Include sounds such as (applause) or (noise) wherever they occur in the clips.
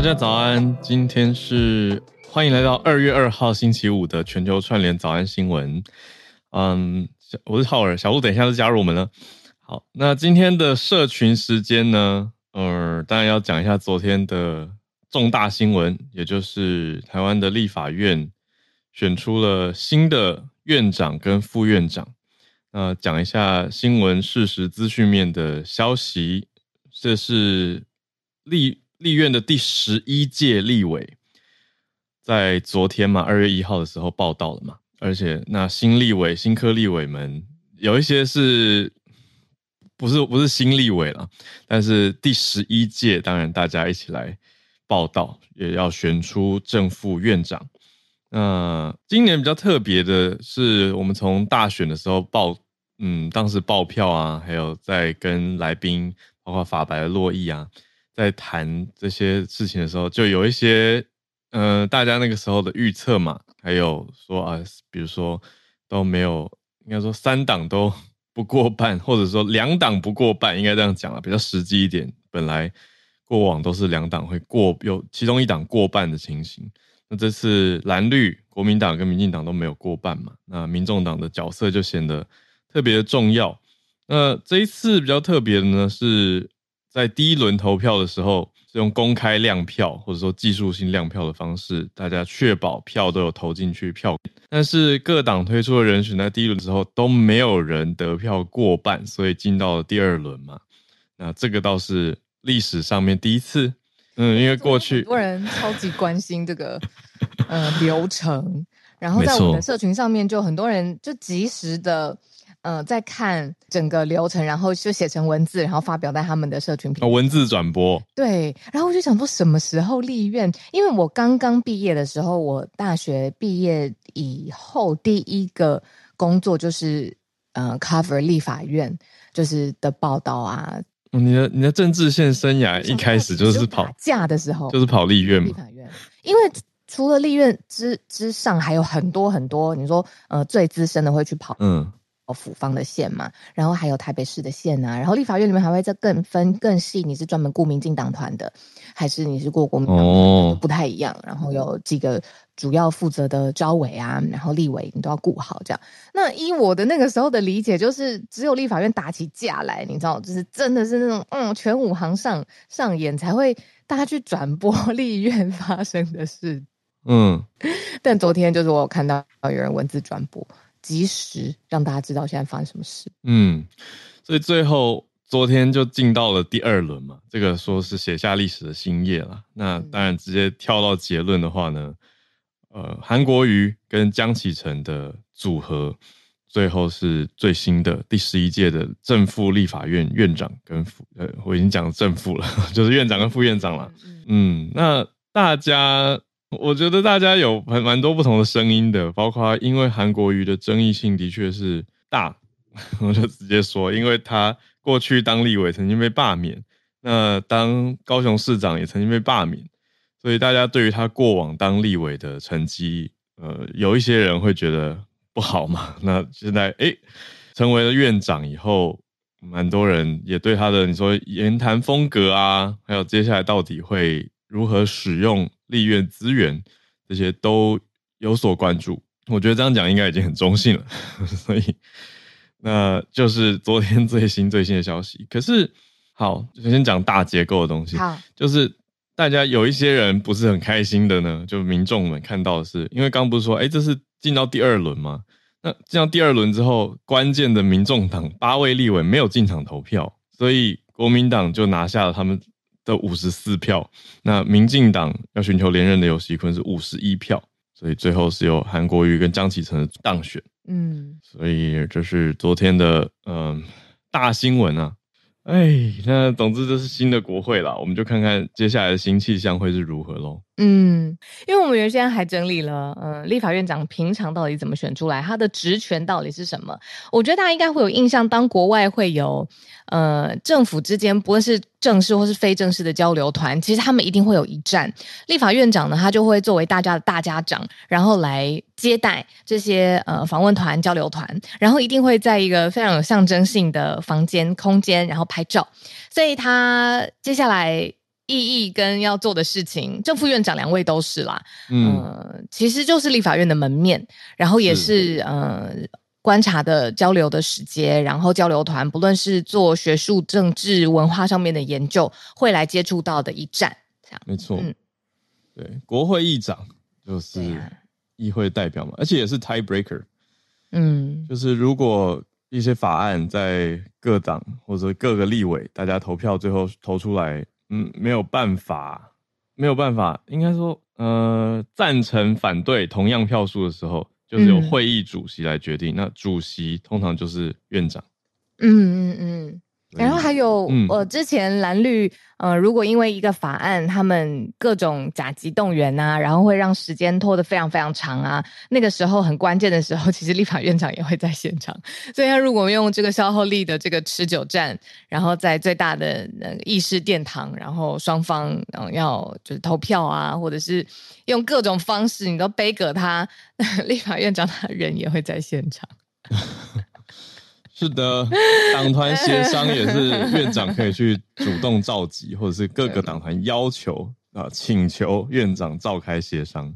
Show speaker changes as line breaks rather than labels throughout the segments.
大家早安，今天是欢迎来到二月二号星期五的全球串联早安新闻。嗯，我是浩尔，小鹿等一下就加入我们了。好，那今天的社群时间呢？呃，当然要讲一下昨天的重大新闻，也就是台湾的立法院选出了新的院长跟副院长。那、讲一下新闻事实资讯面的消息，这是立立院的第十一届立委，在昨天嘛，二月一号的时候报到了嘛，而且那新立委、新科立委们有一些是。不是不是新立委了，但是第十一届，当然大家一起来报到，也要选出正副院长。那今年比较特别的是，我们从大选的时候报，嗯，当时报票啊，还有在跟来宾，包括法白洛毅啊，在谈这些事情的时候，就有一些，呃，大家那个时候的预测嘛，还有说啊，比如说都没有，应该说三党都。(laughs) 不过半，或者说两党不过半，应该这样讲啊，比较实际一点。本来过往都是两党会过，有其中一党过半的情形。那这次蓝绿国民党跟民进党都没有过半嘛，那民众党的角色就显得特别的重要。那这一次比较特别的呢，是在第一轮投票的时候。是用公开亮票或者说技术性亮票的方式，大家确保票都有投进去票。但是各党推出的人选在第一轮之后都没有人得票过半，所以进到了第二轮嘛。那这个倒是历史上面第一次。嗯，因为过去
很多人超级关心这个呃流程，然后在我们的社群上面就很多人就及时的。呃，在看整个流程，然后就写成文字，然后发表在他们的社群平台。
文字转播。对，
然后我就想说，什么时候立院？因为我刚刚毕业的时候，我大学毕业以后第一个工作就是呃，cover 立法院就是的报道啊。
你的你的政治线生涯一开始就是跑
架的时候，
就是跑立院嘛。
立法院，因为除了立院之之上，还有很多很多，你说呃，最资深的会去跑，嗯。府方的县嘛，然后还有台北市的县啊，然后立法院里面还会再更分更细，你是专门顾民进党团的，还是你是过国民不太一样。然后有几个主要负责的招委啊，然后立委你都要顾好这样。那依我的那个时候的理解，就是只有立法院打起架来，你知道，就是真的是那种嗯，全武行上上演才会大家去转播立院发生的事。嗯，但昨天就是我有看到有人文字转播。及时让大家知道现在发生什么事。
嗯，所以最后昨天就进到了第二轮嘛，这个说是写下历史的新页了。那当然直接跳到结论的话呢，呃，韩国瑜跟江启臣的组合，最后是最新的第十一届的正副立法院院长跟副，呃，我已经讲正副了，(laughs) 就是院长跟副院长了。嗯，那大家。(laughs) 我觉得大家有蛮蛮多不同的声音的，包括因为韩国瑜的争议性的确是大，(laughs) 我就直接说，因为他过去当立委曾经被罢免，那当高雄市长也曾经被罢免，所以大家对于他过往当立委的成绩，呃，有一些人会觉得不好嘛。(laughs) 那现在诶，成为了院长以后，蛮多人也对他的你说言谈风格啊，还有接下来到底会如何使用。立院资源这些都有所关注，我觉得这样讲应该已经很中性了，(laughs) 所以那就是昨天最新最新的消息。可是好，就先讲大结构的东西。好，就是大家有一些人不是很开心的呢，就民众们看到的是，因为刚不是说，哎，这是进到第二轮吗？那进到第二轮之后，关键的民众党八位立委没有进场投票，所以国民党就拿下了他们。的五十四票，那民进党要寻求连任的游锡堃是五十一票，所以最后是由韩国瑜跟江启臣当选。嗯，所以这是昨天的嗯、呃、大新闻啊。哎，那总之这是新的国会啦，我们就看看接下来的新气象会是如何喽。
嗯，因为我们原先还整理了，嗯、立法院长平常到底怎么选出来，他的职权到底是什么？我觉得大家应该会有印象，当国外会有呃政府之间不论是正式或是非正式的交流团，其实他们一定会有一站，立法院长呢，他就会作为大家的大家长，然后来接待这些呃访问团、交流团，然后一定会在一个非常有象征性的房间空间，然后拍照，所以他接下来。意义跟要做的事情，正副院长两位都是啦，嗯、呃，其实就是立法院的门面，然后也是，是呃观察的交流的时间，然后交流团不论是做学术、政治、文化上面的研究，会来接触到的一站，这样。
没错，嗯，对，国会议长就是议会代表嘛，啊、而且也是 tie breaker，嗯，就是如果。一些法案在各党或者各个立委，大家投票最后投出来，嗯，没有办法，没有办法，应该说，呃，赞成、反对同样票数的时候，就是由会议主席来决定。嗯、那主席通常就是院长。
嗯嗯嗯。然后还有，嗯、呃，之前蓝绿，呃，如果因为一个法案，他们各种甲级动员啊，然后会让时间拖得非常非常长啊，那个时候很关键的时候，其实立法院长也会在现场。(laughs) 所以，他如果用这个消耗力的这个持久战，然后在最大的那个议事殿堂，然后双方嗯要就是投票啊，或者是用各种方式，你都背葛他，(laughs) 立法院长他人也会在现场。(laughs)
是的，党团协商也是 (laughs) 院长可以去主动召集，或者是各个党团要求啊，请求院长召开协商。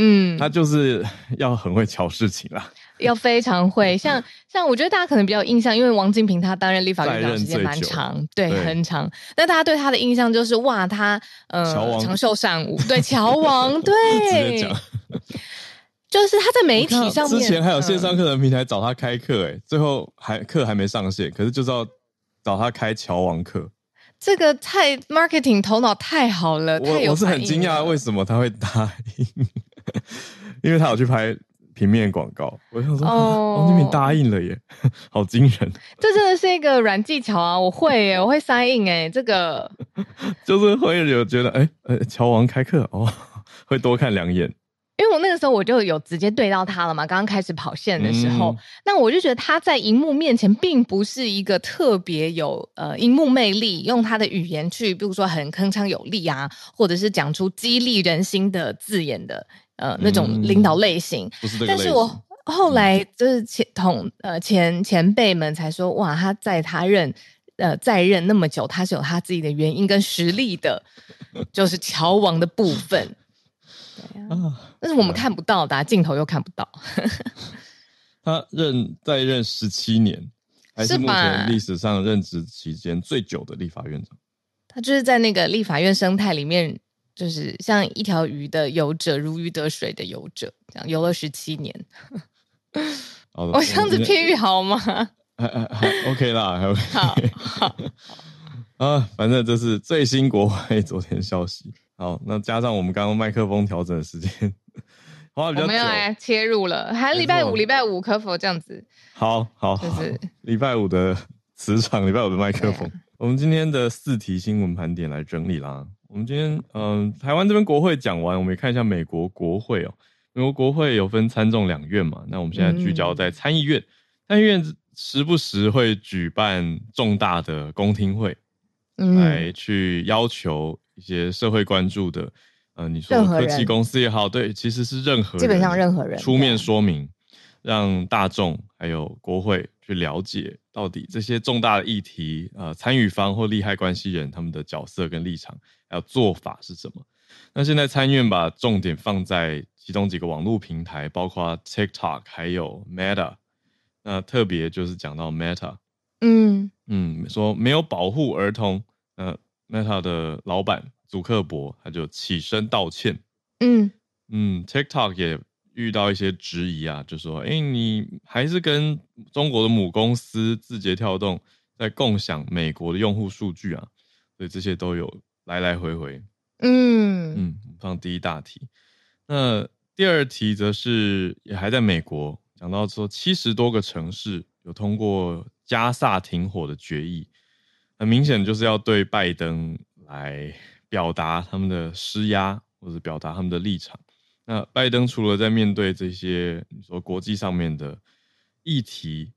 嗯，他就是要很会瞧事情啦，(laughs)
要非常会。(laughs) 像像我觉得大家可能比较印象，因为王金平他担任立法院长时间蛮长，对，对，很长。但大家对他的印象就是哇，他呃长袖善舞，对，乔王，对。就是他在媒体上面，
之前还有线上课程平台找他开课，哎，最后还课还没上线，可是就是要找他开乔王课。
这个太 marketing 头脑太好了，
我我是很惊讶为什么他会答应，(laughs) 因为他有去拍平面广告。我想说，哦，那边答应了耶，(laughs) 好惊人！
这真的是一个软技巧啊，我会耶，(laughs) 我会 sign in 哎，这个
就是会有觉得，哎，呃，乔王开课哦，会多看两眼。
因为我那个时候我就有直接对到他了嘛，刚刚开始跑线的时候，嗯、那我就觉得他在荧幕面前并不是一个特别有呃荧幕魅力，用他的语言去，比如说很铿锵有力啊，或者是讲出激励人心的字眼的呃那种领导类型。但是我后来就是前同呃前前辈们才说，哇，他在他任呃在任那么久，他是有他自己的原因跟实力的，就是 (laughs) 乔王的部分。对啊，但是我们看不到的，镜头又看不到。(laughs)
他任在任十七年，还是目前历史上任职期间最久的立法院长。
他就是在那个立法院生态里面，就是像一条鱼的游者，如鱼得水的游者，这样游了十七年。
好的，(laughs)
我这样子譬喻好吗？
还还还 OK 啦，还 (laughs) OK。
好，好
啊，反正这是最新国会昨天消息。好，那加上我们刚刚麦克风调整的时间，花，比较久，我们要来
切入了。还礼拜五，礼拜五可否这样子？
好好，就是礼拜五的磁场，礼拜五的麦克风。啊、我们今天的四题新闻盘点来整理啦。我们今天嗯、呃，台湾这边国会讲完，我们也看一下美国国会哦。美国国会有分参众两院嘛，那我们现在聚焦在参议院。参议院时不时会举办重大的公听会，嗯、来去要求。一些社会关注的，呃，你说科技公司也好，对，其实是任何人，
基本上任何人出
面说明，让大众还有国会去了解到底这些重大的议题，呃，参与方或利害关系人他们的角色跟立场还有做法是什么。那现在参院把重点放在其中几个网络平台，包括 TikTok 还有 Meta，那特别就是讲到 Meta，嗯嗯，说没有保护儿童，呃。Meta 的老板祖克伯他就起身道歉。嗯嗯，TikTok 也遇到一些质疑啊，就说：“哎、欸，你还是跟中国的母公司字节跳动在共享美国的用户数据啊。”所以这些都有来来回回。嗯嗯，放第一大题。那第二题则是也还在美国，讲到说七十多个城市有通过加萨停火的决议。很明显就是要对拜登来表达他们的施压，或者表达他们的立场。那拜登除了在面对这些你说国际上面的议题，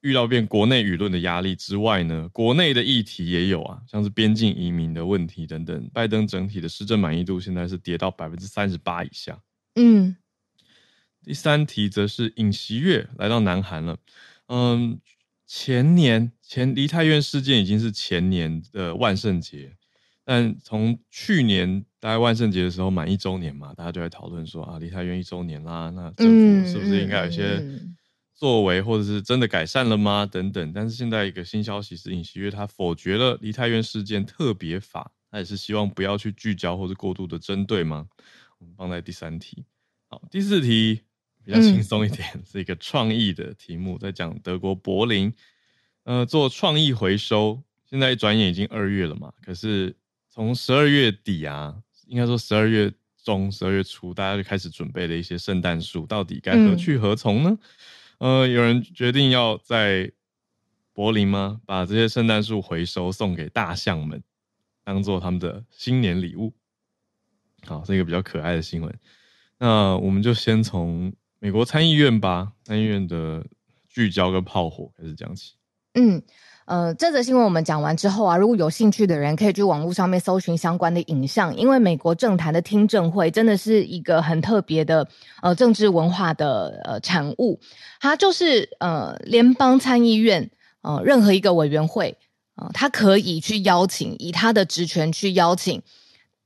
遇到变国内舆论的压力之外呢，国内的议题也有啊，像是边境移民的问题等等。拜登整体的施政满意度现在是跌到百分之三十八以下。嗯，第三题则是尹锡悦来到南韩了。嗯。前年前梨泰院事件已经是前年的万圣节，但从去年大概万圣节的时候满一周年嘛，大家就在讨论说啊，梨泰院一周年啦，那政府是不是应该有一些作为，或者是真的改善了吗？等等。但是现在一个新消息是，尹锡悦他否决了梨泰院事件特别法，他也是希望不要去聚焦或者过度的针对吗？我们放在第三题。好，第四题比较轻松一点，嗯、(laughs) 是一个创意的题目，在讲德国柏林，呃，做创意回收。现在一转眼已经二月了嘛，可是。从十二月底啊，应该说十二月中、十二月初，大家就开始准备了一些圣诞树，到底该何去何从呢？嗯、呃，有人决定要在柏林吗？把这些圣诞树回收送给大象们，当做他们的新年礼物。好，是一个比较可爱的新闻。那我们就先从美国参议院吧，参议院的聚焦跟炮火开始讲起。
嗯。呃，这则新闻我们讲完之后啊，如果有兴趣的人可以去网络上面搜寻相关的影像，因为美国政坛的听证会真的是一个很特别的呃政治文化的呃产物，它就是呃联邦参议院呃任何一个委员会啊，呃，它可以去邀请，以他的职权去邀请。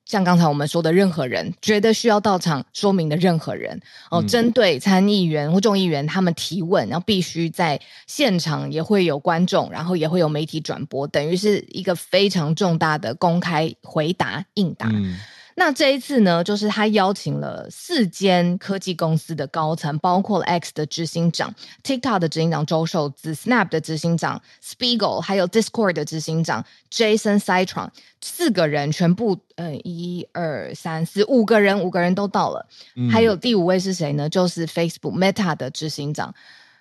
像刚才我们说的，任何人觉得需要到场说明的任何人哦，针、嗯、对参议员或众议员他们提问，然后必须在现场也会有观众，然后也会有媒体转播，等于是一个非常重大的公开回答应答。嗯那这一次呢，就是他邀请了四间科技公司的高层，包括了 X 的执行长、TikTok 的执行长周受资、Snap 的执行长 Spiegel，还有 Discord 的执行长 Jason Citron，四个人全部，呃，一二三四五个人，五个人都到了。嗯、还有第五位是谁呢？就是 Facebook Meta 的执行长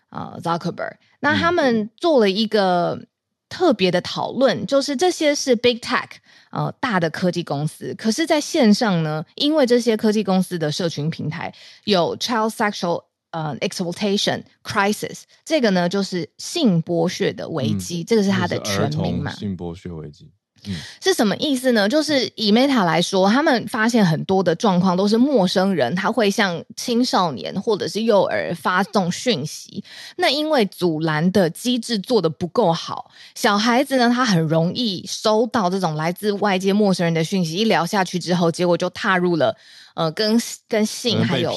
啊、呃、Zuckerberg。那他们做了一个特别的讨论，就是这些是 Big Tech。呃，大的科技公司，可是在线上呢，因为这些科技公司的社群平台有 child sexual 呃 exploitation crisis，这个呢就是性剥削的危机，嗯、这个是它的全名嘛？
性剥削危机。嗯、
是什么意思呢？就是以 Meta 来说，他们发现很多的状况都是陌生人，他会向青少年或者是幼儿发送讯息。那因为阻拦的机制做的不够好，小孩子呢，他很容易收到这种来自外界陌生人的讯息，一聊下去之后，结果就踏入了呃跟跟性还有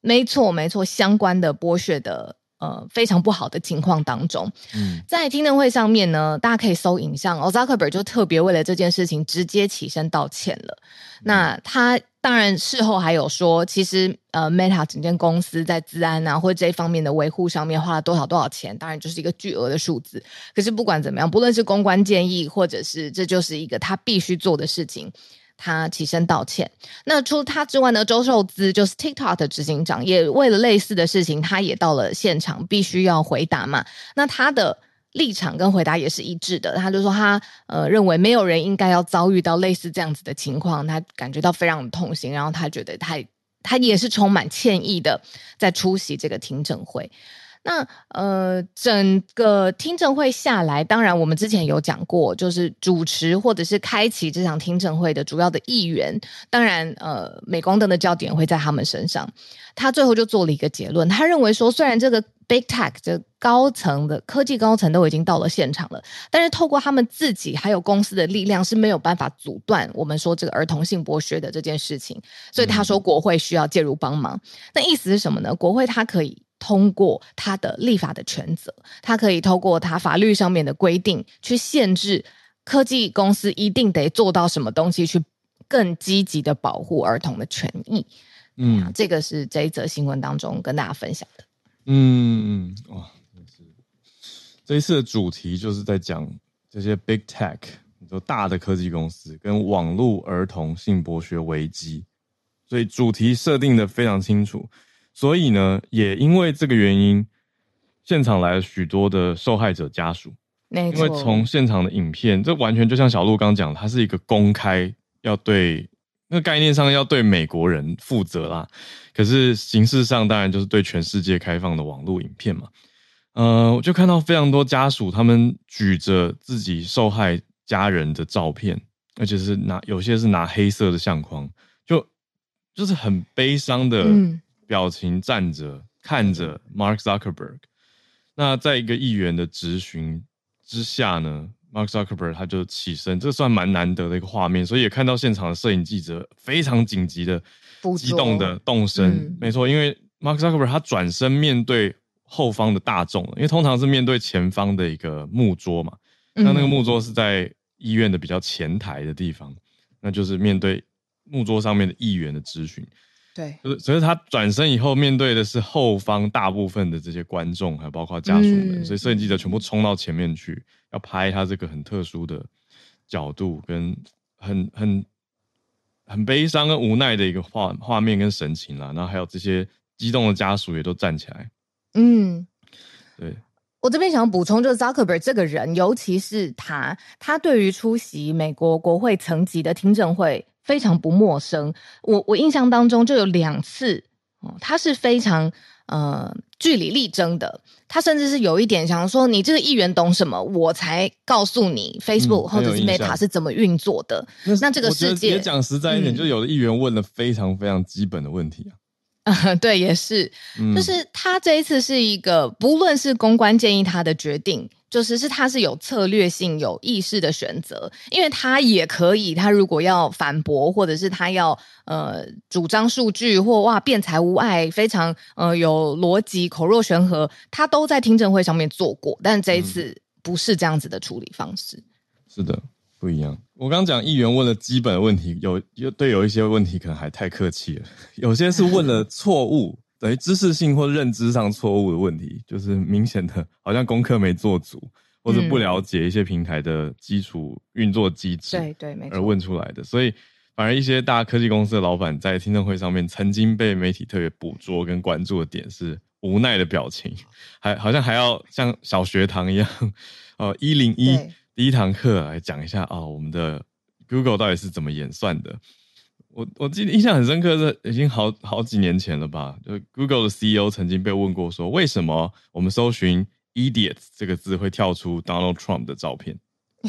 没错没错相关的剥削的。呃，非常不好的情况当中，嗯，在听证会上面呢，大家可以搜影像，哦，Zuckerberg 就特别为了这件事情直接起身道歉了。嗯、那他当然事后还有说，其实呃，Meta 整间公司在治安啊或者这方面的维护上面花了多少多少钱，当然就是一个巨额的数字。可是不管怎么样，不论是公关建议，或者是这就是一个他必须做的事情。他起身道歉。那除了他之外呢，周受资就是 TikTok 的执行长，也为了类似的事情，他也到了现场，必须要回答嘛。那他的立场跟回答也是一致的。他就说他呃认为没有人应该要遭遇到类似这样子的情况，他感觉到非常痛心，然后他觉得他他也是充满歉意的在出席这个听证会。那呃，整个听证会下来，当然我们之前有讲过，就是主持或者是开启这场听证会的主要的议员，当然呃，镁光灯的焦点会在他们身上。他最后就做了一个结论，他认为说，虽然这个 Big Tech 这高层的科技高层都已经到了现场了，但是透过他们自己还有公司的力量是没有办法阻断我们说这个儿童性剥削的这件事情。所以他说国会需要介入帮忙。那意思是什么呢？国会它可以。通过他的立法的权责，他可以透过他法律上面的规定去限制科技公司一定得做到什么东西，去更积极的保护儿童的权益。嗯，这个是这一则新闻当中跟大家分享的。
嗯，哇，这一次的主题就是在讲这些 big tech，就大的科技公司跟网络儿童性剥削危机，所以主题设定的非常清楚。所以呢，也因为这个原因，现场来了许多的受害者家属。因为从现场的影片，这完全就像小鹿刚讲，它是一个公开，要对那个概念上要对美国人负责啦。可是形式上当然就是对全世界开放的网络影片嘛。呃，我就看到非常多家属，他们举着自己受害家人的照片，而且是拿有些是拿黑色的相框，就就是很悲伤的。嗯表情站着看着 Mark Zuckerberg，那在一个议员的质询之下呢，Mark Zuckerberg 他就起身，这算蛮难得的一个画面，所以也看到现场的摄影记者非常紧急的、激动的动身。嗯、没错，因为 Mark Zuckerberg 他转身面对后方的大众，因为通常是面对前方的一个木桌嘛，那那个木桌是在医院的比较前台的地方，那就是面对木桌上面的议员的质询。
对，
所以他转身以后面对的是后方大部分的这些观众，还有包括家属们，嗯、所以摄影记者全部冲到前面去，要拍他这个很特殊的角度，跟很很很悲伤跟无奈的一个画画面跟神情啦。然后还有这些激动的家属也都站起来。嗯，对，
我这边想要补充，就是 Zuckerberg 这个人，尤其是他，他对于出席美国国会层级的听证会。非常不陌生，我我印象当中就有两次，哦，他是非常呃据理力争的，他甚至是有一点想说，你这个议员懂什么，我才告诉你 Facebook 或者是 Meta 是怎么运作的。嗯、那，那这个世界
也讲实在一点，嗯、就有的议员问了非常非常基本的问题啊。
嗯，对，也是，嗯、就是他这一次是一个，不论是公关建议他的决定。就是是他是有策略性、有意识的选择，因为他也可以，他如果要反驳，或者是他要呃主张数据或哇辩才无碍，非常呃有逻辑、口若悬河，他都在听证会上面做过。但这一次不是这样子的处理方式。
嗯、是的，不一样。我刚刚讲议员问了基本的问题，有有对有一些问题可能还太客气了，(laughs) 有些是问了错误。等于知识性或认知上错误的问题，就是明显的，好像功课没做足，或者不了解一些平台的基础运作机制，对对，没错，而问出来的。所以，反而一些大科技公司的老板在听证会上面，曾经被媒体特别捕捉跟关注的点是无奈的表情，还好像还要像小学堂一样，哦，一零一第一堂课来讲一下啊，哦，我们的 Google 到底是怎么演算的。我我记得印象很深刻，是已经好好几年前了吧？就 Google 的 CEO 曾经被问过说，为什么我们搜寻 “idiots” 这个字会跳出 Donald Trump 的照片？(laughs)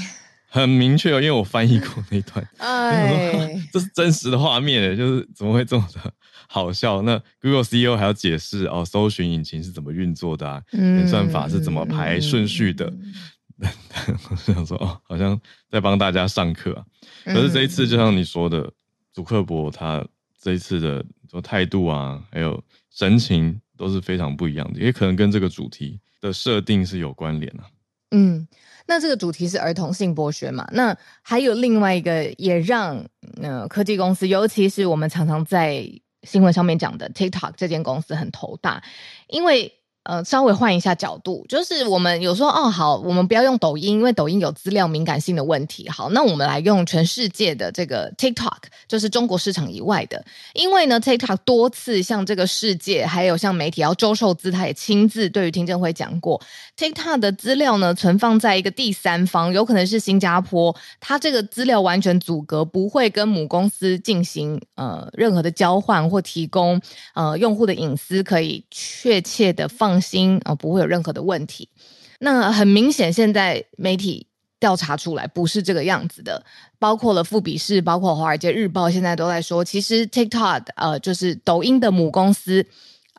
很明确哦，因为我翻译过那段。(laughs) 哎，(laughs) 这是真实的画面，就是怎么会这么的好笑？那 Google CEO 还要解释哦，搜寻引擎是怎么运作的啊？演算法是怎么排顺序的？我想说哦，好像在帮大家上课啊。可是这一次，就像你说的。祖克伯他这一次的态度啊，还有神情都是非常不一样的，也可能跟这个主题的设定是有关联啊。
嗯，那这个主题是儿童性剥削嘛？那还有另外一个也让呃科技公司，尤其是我们常常在新闻上面讲的 TikTok 这间公司很头大，因为。呃，稍微换一下角度，就是我们有说哦，好，我们不要用抖音，因为抖音有资料敏感性的问题。好，那我们来用全世界的这个 TikTok，就是中国市场以外的。因为呢，TikTok 多次向这个世界，还有向媒体要周受资，他也亲自对于听证会讲过，TikTok 的资料呢存放在一个第三方，有可能是新加坡，它这个资料完全阻隔，不会跟母公司进行呃任何的交换或提供呃用户的隐私可以确切的放。放心啊，不会有任何的问题。那很明显，现在媒体调查出来不是这个样子的，包括了富比士，包括华尔街日报，现在都在说，其实 TikTok 呃，就是抖音的母公司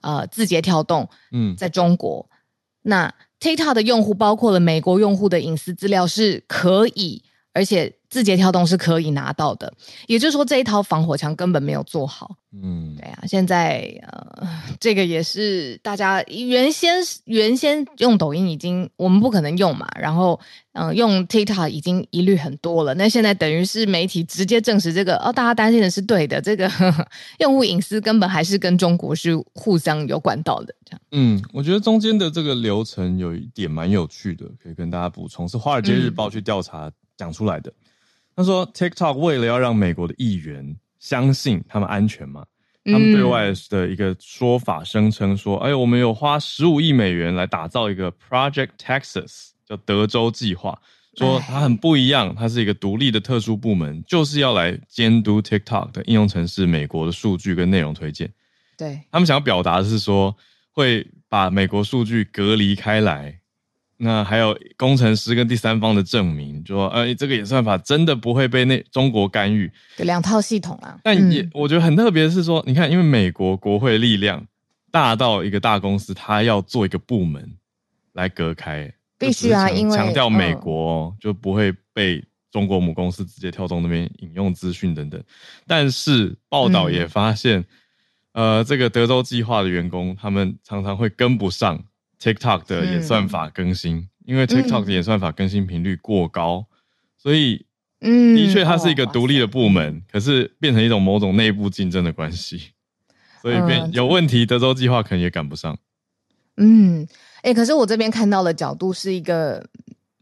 呃，字节跳动，嗯，在中国，嗯、那 TikTok 的用户包括了美国用户的隐私资料是可以，而且。字节跳动是可以拿到的，也就是说这一套防火墙根本没有做好。嗯，对啊，现在呃，这个也是大家原先原先用抖音已经我们不可能用嘛，然后嗯、呃，用 TikTok 已经疑虑很多了。那现在等于是媒体直接证实这个哦，大家担心的是对的，这个呵呵 (laughs) 用户隐私根本还是跟中国是互相有管道的。这样，
嗯，我觉得中间的这个流程有一点蛮有趣的，可以跟大家补充，是《华尔街日报》去调查讲出来的。嗯他说：“TikTok 为了要让美国的议员相信他们安全嘛，他们对外的一个说法声称说：‘哎，我们有花十五亿美元来打造一个 Project Texas，叫德州计划，说它很不一样，它是一个独立的特殊部门，就是要来监督 TikTok 的应用程式、美国的数据跟内容推荐。’
对，
他们想要表达的是说，会把美国数据隔离开来。”那还有工程师跟第三方的证明，就说，呃，这个演算法真的不会被那中国干预。
对，两套系统啊。
但也、嗯、我觉得很特别的是说，你看，因为美国国会力量大到一个大公司，它要做一个部门来隔开，
必须啊，因为
强调美国就不会被中国母公司直接跳动那边引用资讯等等。但是报道也发现，嗯、呃，这个德州计划的员工他们常常会跟不上 TikTok 的演算法更新，嗯、因为 TikTok 的演算法更新频率过高，所以。嗯，的确，它是一个独立的部门，哦、可是变成一种某种内部竞争的关系，所以变有问题，德州计划可能也赶不上。
嗯，哎、欸，可是我这边看到的角度是一个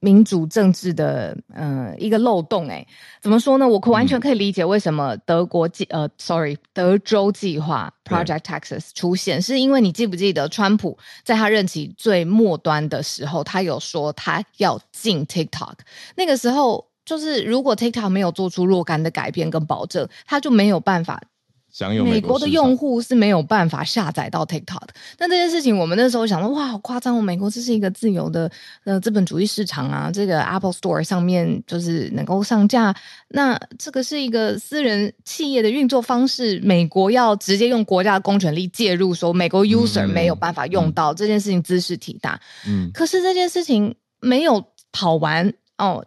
民主政治的，呃，一个漏洞。哎，怎么说呢？我可完全可以理解为什么德国计，呃，sorry，德州计划 Project Texas 出现，是因为你记不记得，川普在他任期最末端的时候，他有说他要禁 TikTok，那个时候。就是如果 TikTok 没有做出若干的改变跟保证，他就没有办法
享有
美国的用户是没有办法下载到 TikTok 的。那这件事情，我们那时候想说，哇，好夸张哦！美国这是一个自由的呃资本主义市场啊，这个 Apple Store 上面就是能够上架。那这个是一个私人企业的运作方式，美国要直接用国家的公权力介入，说美国 user 没有办法用到、嗯、这件事情，姿势体大。嗯，可是这件事情没有跑完哦。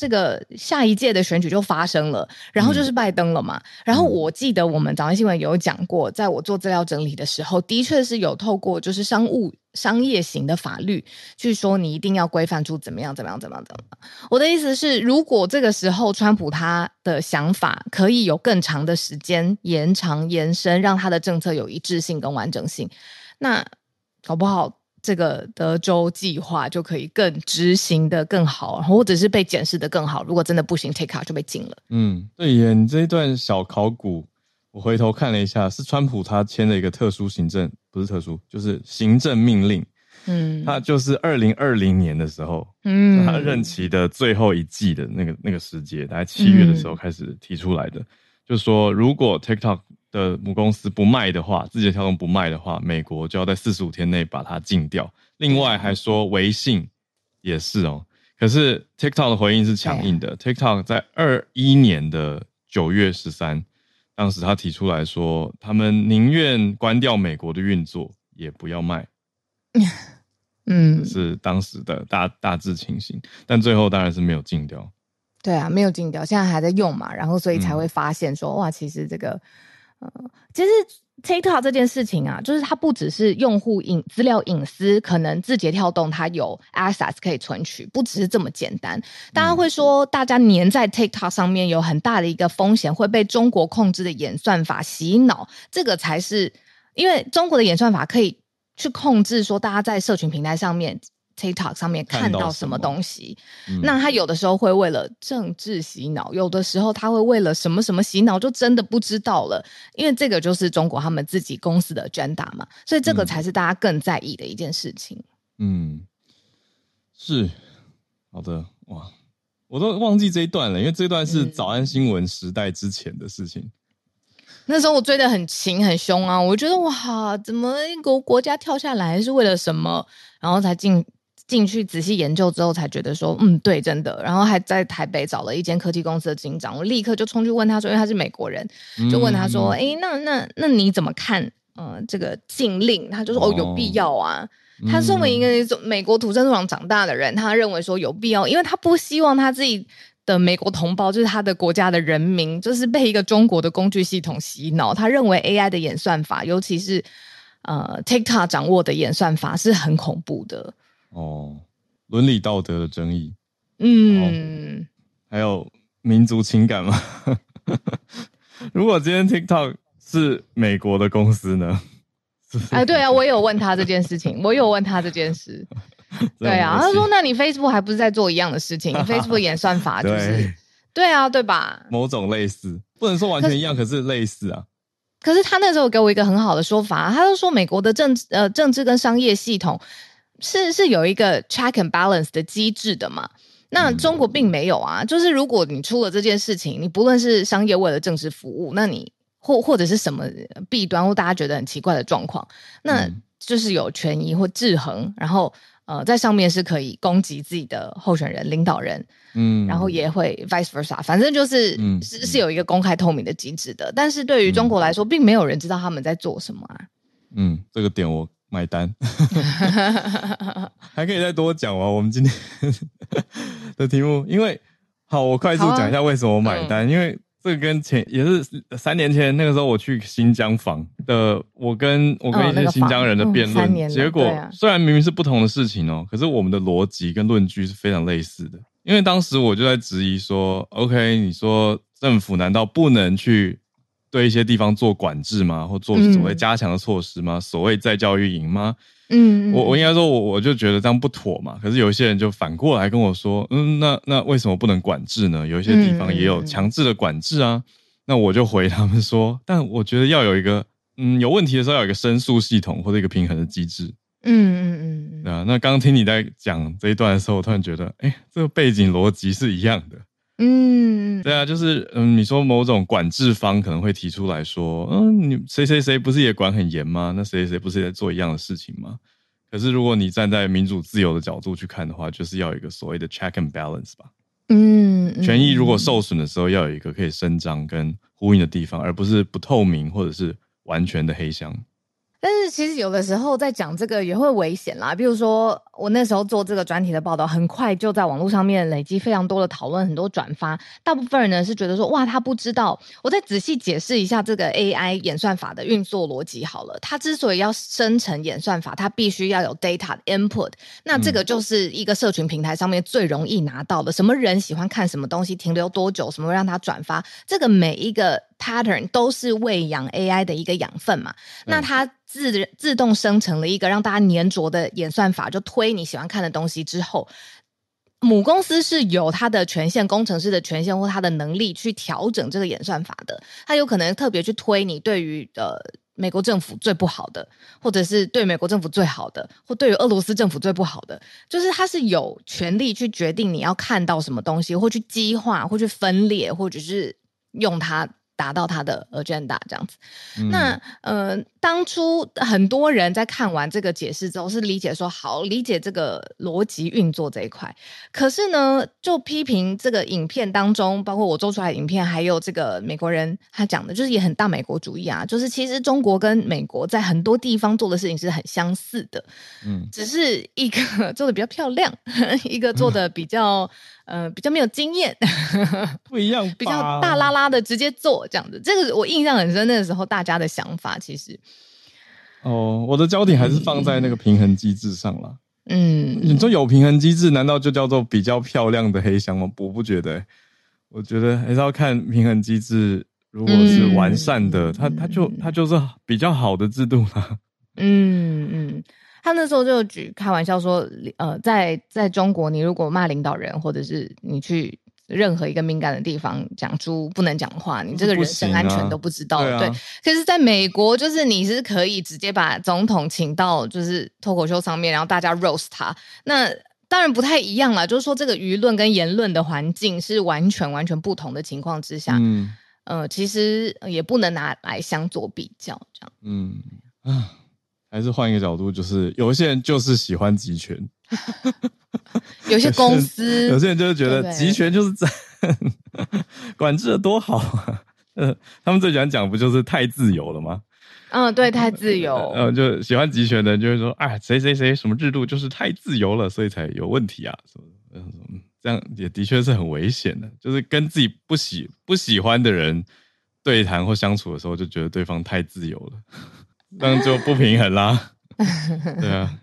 这个下一届的选举就发生了，然后就是拜登了嘛。嗯、然后我记得我们早安新闻有讲过，在我做资料整理的时候，的确是有透过就是商务商业型的法律去说你一定要规范出怎么样怎么样怎么样怎么样。我的意思是，如果这个时候川普他的想法可以有更长的时间延长延伸，让他的政策有一致性跟完整性，那搞不好。这个德州计划就可以更执行的更好，或者是被检视的更好。如果真的不行，take out 就被禁了。
嗯，对耶，你这一段小考古，我回头看了一下，是川普他签了一个特殊行政，不是特殊，就是行政命令。嗯，他就是二零二零年的时候，嗯，他任期的最后一季的那个那个时节，大概七月的时候开始提出来的，嗯、就是说如果 TikTok。的母公司不卖的话，字节跳动不卖的话，美国就要在四十五天内把它禁掉。另外还说微信也是哦，可是 TikTok 的回应是强硬的。TikTok 在二一年的九月十三，当时他提出来说，他们宁愿关掉美国的运作，也不要卖。(laughs) 嗯，是当时的大大致情形，但最后当然是没有禁掉。
对啊，没有禁掉，现在还在用嘛，然后所以才会发现说，嗯、哇，其实这个。嗯，其实 TikTok 这件事情啊，就是它不只是用户隐资料隐私，可能字节跳动它有 access 可以存取，不只是这么简单。大家会说，大家黏在 TikTok 上面有很大的一个风险，会被中国控制的演算法洗脑，这个才是因为中国的演算法可以去控制说大家在社群平台上面。TikTok 上面看到什么东西，嗯、那他有的时候会为了政治洗脑，有的时候他会为了什么什么洗脑，就真的不知道了。因为这个就是中国他们自己公司的 agenda 嘛，所以这个才是大家更在意的一件事情。
嗯，是好的哇，我都忘记这一段了，因为这一段是早安新闻时代之前的事情。嗯、
那时候我追的很勤很凶啊，我觉得哇，怎么一个国家跳下来是为了什么，然后才进。进去仔细研究之后，才觉得说，嗯，对，真的。然后还在台北找了一间科技公司的警长，我立刻就冲去问他说，因为他是美国人，就问他说，哎、嗯，那那那你怎么看？呃，这个禁令？他就说，哦，有必要啊。哦、他身为一个美国土生土长长大的人，他认为说有必要，因为他不希望他自己的美国同胞，就是他的国家的人民，就是被一个中国的工具系统洗脑。他认为 AI 的演算法，尤其是呃 TikTok 掌握的演算法，是很恐怖的。
哦，伦理道德的争议，
嗯，
还有民族情感吗？(laughs) 如果今天 TikTok 是美国的公司呢？
哎，对啊，我也有问他这件事情，我有问他这件事。(laughs) 对啊，他说：“那你 Facebook 还不是在做一样的事情？(laughs) Facebook 演算法就是，对，对啊，对吧？
某种类似，不能说完全一样，可是，可是类似啊。
可是他那时候给我一个很好的说法，他就说美国的政治呃政治跟商业系统。是是有一个 check and balance 的机制的嘛？那中国并没有啊。就是如果你出了这件事情，你不论是商业为了政治服务，那你或或者是什么弊端或大家觉得很奇怪的状况，那就是有权益或制衡，然后呃在上面是可以攻击自己的候选人、领导人，嗯，然后也会 vice versa，反正就是是是有一个公开透明的机制的。但是对于中国来说，并没有人知道他们在做什么啊。
嗯，这个点我。买单，(laughs) 还可以再多讲吗？我们今天 (laughs) 的题目，因为好，我快速讲一下为什么我买单，因为这个跟前也是三年前那个时候我去新疆访的，我跟我跟一些新疆人的辩论，哦那个嗯、结果、啊、虽然明明是不同的事情哦，可是我们的逻辑跟论据是非常类似的。因为当时我就在质疑说，OK，你说政府难道不能去？对一些地方做管制吗？或做所谓加强的措施吗？嗯、所谓再教育营吗？嗯，我我应该说，我我就觉得这样不妥嘛。可是有一些人就反过来跟我说，嗯，那那为什么不能管制呢？有一些地方也有强制的管制啊。嗯、那我就回他们说，但我觉得要有一个，嗯，有问题的时候要有一个申诉系统或者一个平衡的机制。嗯嗯嗯那刚刚听你在讲这一段的时候，我突然觉得，哎，这个背景逻辑是一样的。嗯，对啊，就是嗯，你说某种管制方可能会提出来说，嗯，你谁谁谁不是也管很严吗？那谁谁不是也在做一样的事情吗？可是如果你站在民主自由的角度去看的话，就是要有一个所谓的 check and balance 吧。嗯，权益如果受损的时候，要有一个可以伸张跟呼应的地方，而不是不透明或者是完全的黑箱。
但是其实有的时候在讲这个也会危险啦，比如说我那时候做这个专题的报道，很快就在网络上面累积非常多的讨论，很多转发。大部分人呢是觉得说，哇，他不知道。我再仔细解释一下这个 AI 演算法的运作逻辑好了。它之所以要生成演算法，它必须要有 data input。那这个就是一个社群平台上面最容易拿到的，什么人喜欢看什么东西，停留多久，什么让他转发，这个每一个 pattern 都是喂养 AI 的一个养分嘛。那它。自自动生成了一个让大家黏着的演算法，就推你喜欢看的东西之后，母公司是有它的权限，工程师的权限或它的能力去调整这个演算法的。它有可能特别去推你对于呃美国政府最不好的，或者是对美国政府最好的，或对于俄罗斯政府最不好的，就是它是有权利去决定你要看到什么东西，或去激化，或去分裂，或者是用它。达到他的 agenda 这样子，嗯、那呃，当初很多人在看完这个解释之后，是理解说好理解这个逻辑运作这一块，可是呢，就批评这个影片当中，包括我做出来的影片，还有这个美国人他讲的，就是也很大美国主义啊，就是其实中国跟美国在很多地方做的事情是很相似的，嗯，只是一个做的比较漂亮，(laughs) 一个做的比较。嗯呃，比较没有经验，(laughs)
不一样，
比较大拉拉的直接做这样子，这个我印象很深。那个时候大家的想法其实，
哦，我的焦点还是放在那个平衡机制上了。嗯，你说有平衡机制，难道就叫做比较漂亮的黑箱吗？我不觉得，我觉得还是要看平衡机制，如果是完善的，嗯、它它就它就是比较好的制度了。嗯嗯。
他那时候就举开玩笑说，呃，在在中国，你如果骂领导人，或者是你去任何一个敏感的地方讲出不能讲的话，你这个人身安全都不知道。对，可是在美国，就是你是可以直接把总统请到就是脱口秀上面，然后大家 roast 他。那当然不太一样啦，就是说这个舆论跟言论的环境是完全完全不同的情况之下，嗯，呃，其实也不能拿来相做比较这样。嗯
啊。还是换一个角度，就是有些人就是喜欢集权，(laughs)
有些公司，
有些人就是觉得集权就是在 (laughs) 管制的多好啊。呃，(laughs) 他们最喜欢讲不就是太自由了吗？
嗯，对，太自由。
呃，就喜欢集权的人就会说，哎，谁谁谁什么制度就是太自由了，所以才有问题啊。什么嗯，这样也的确是很危险的，就是跟自己不喜不喜欢的人对谈或相处的时候，就觉得对方太自由了。(laughs) 这样就不平衡啦，(laughs) 对啊，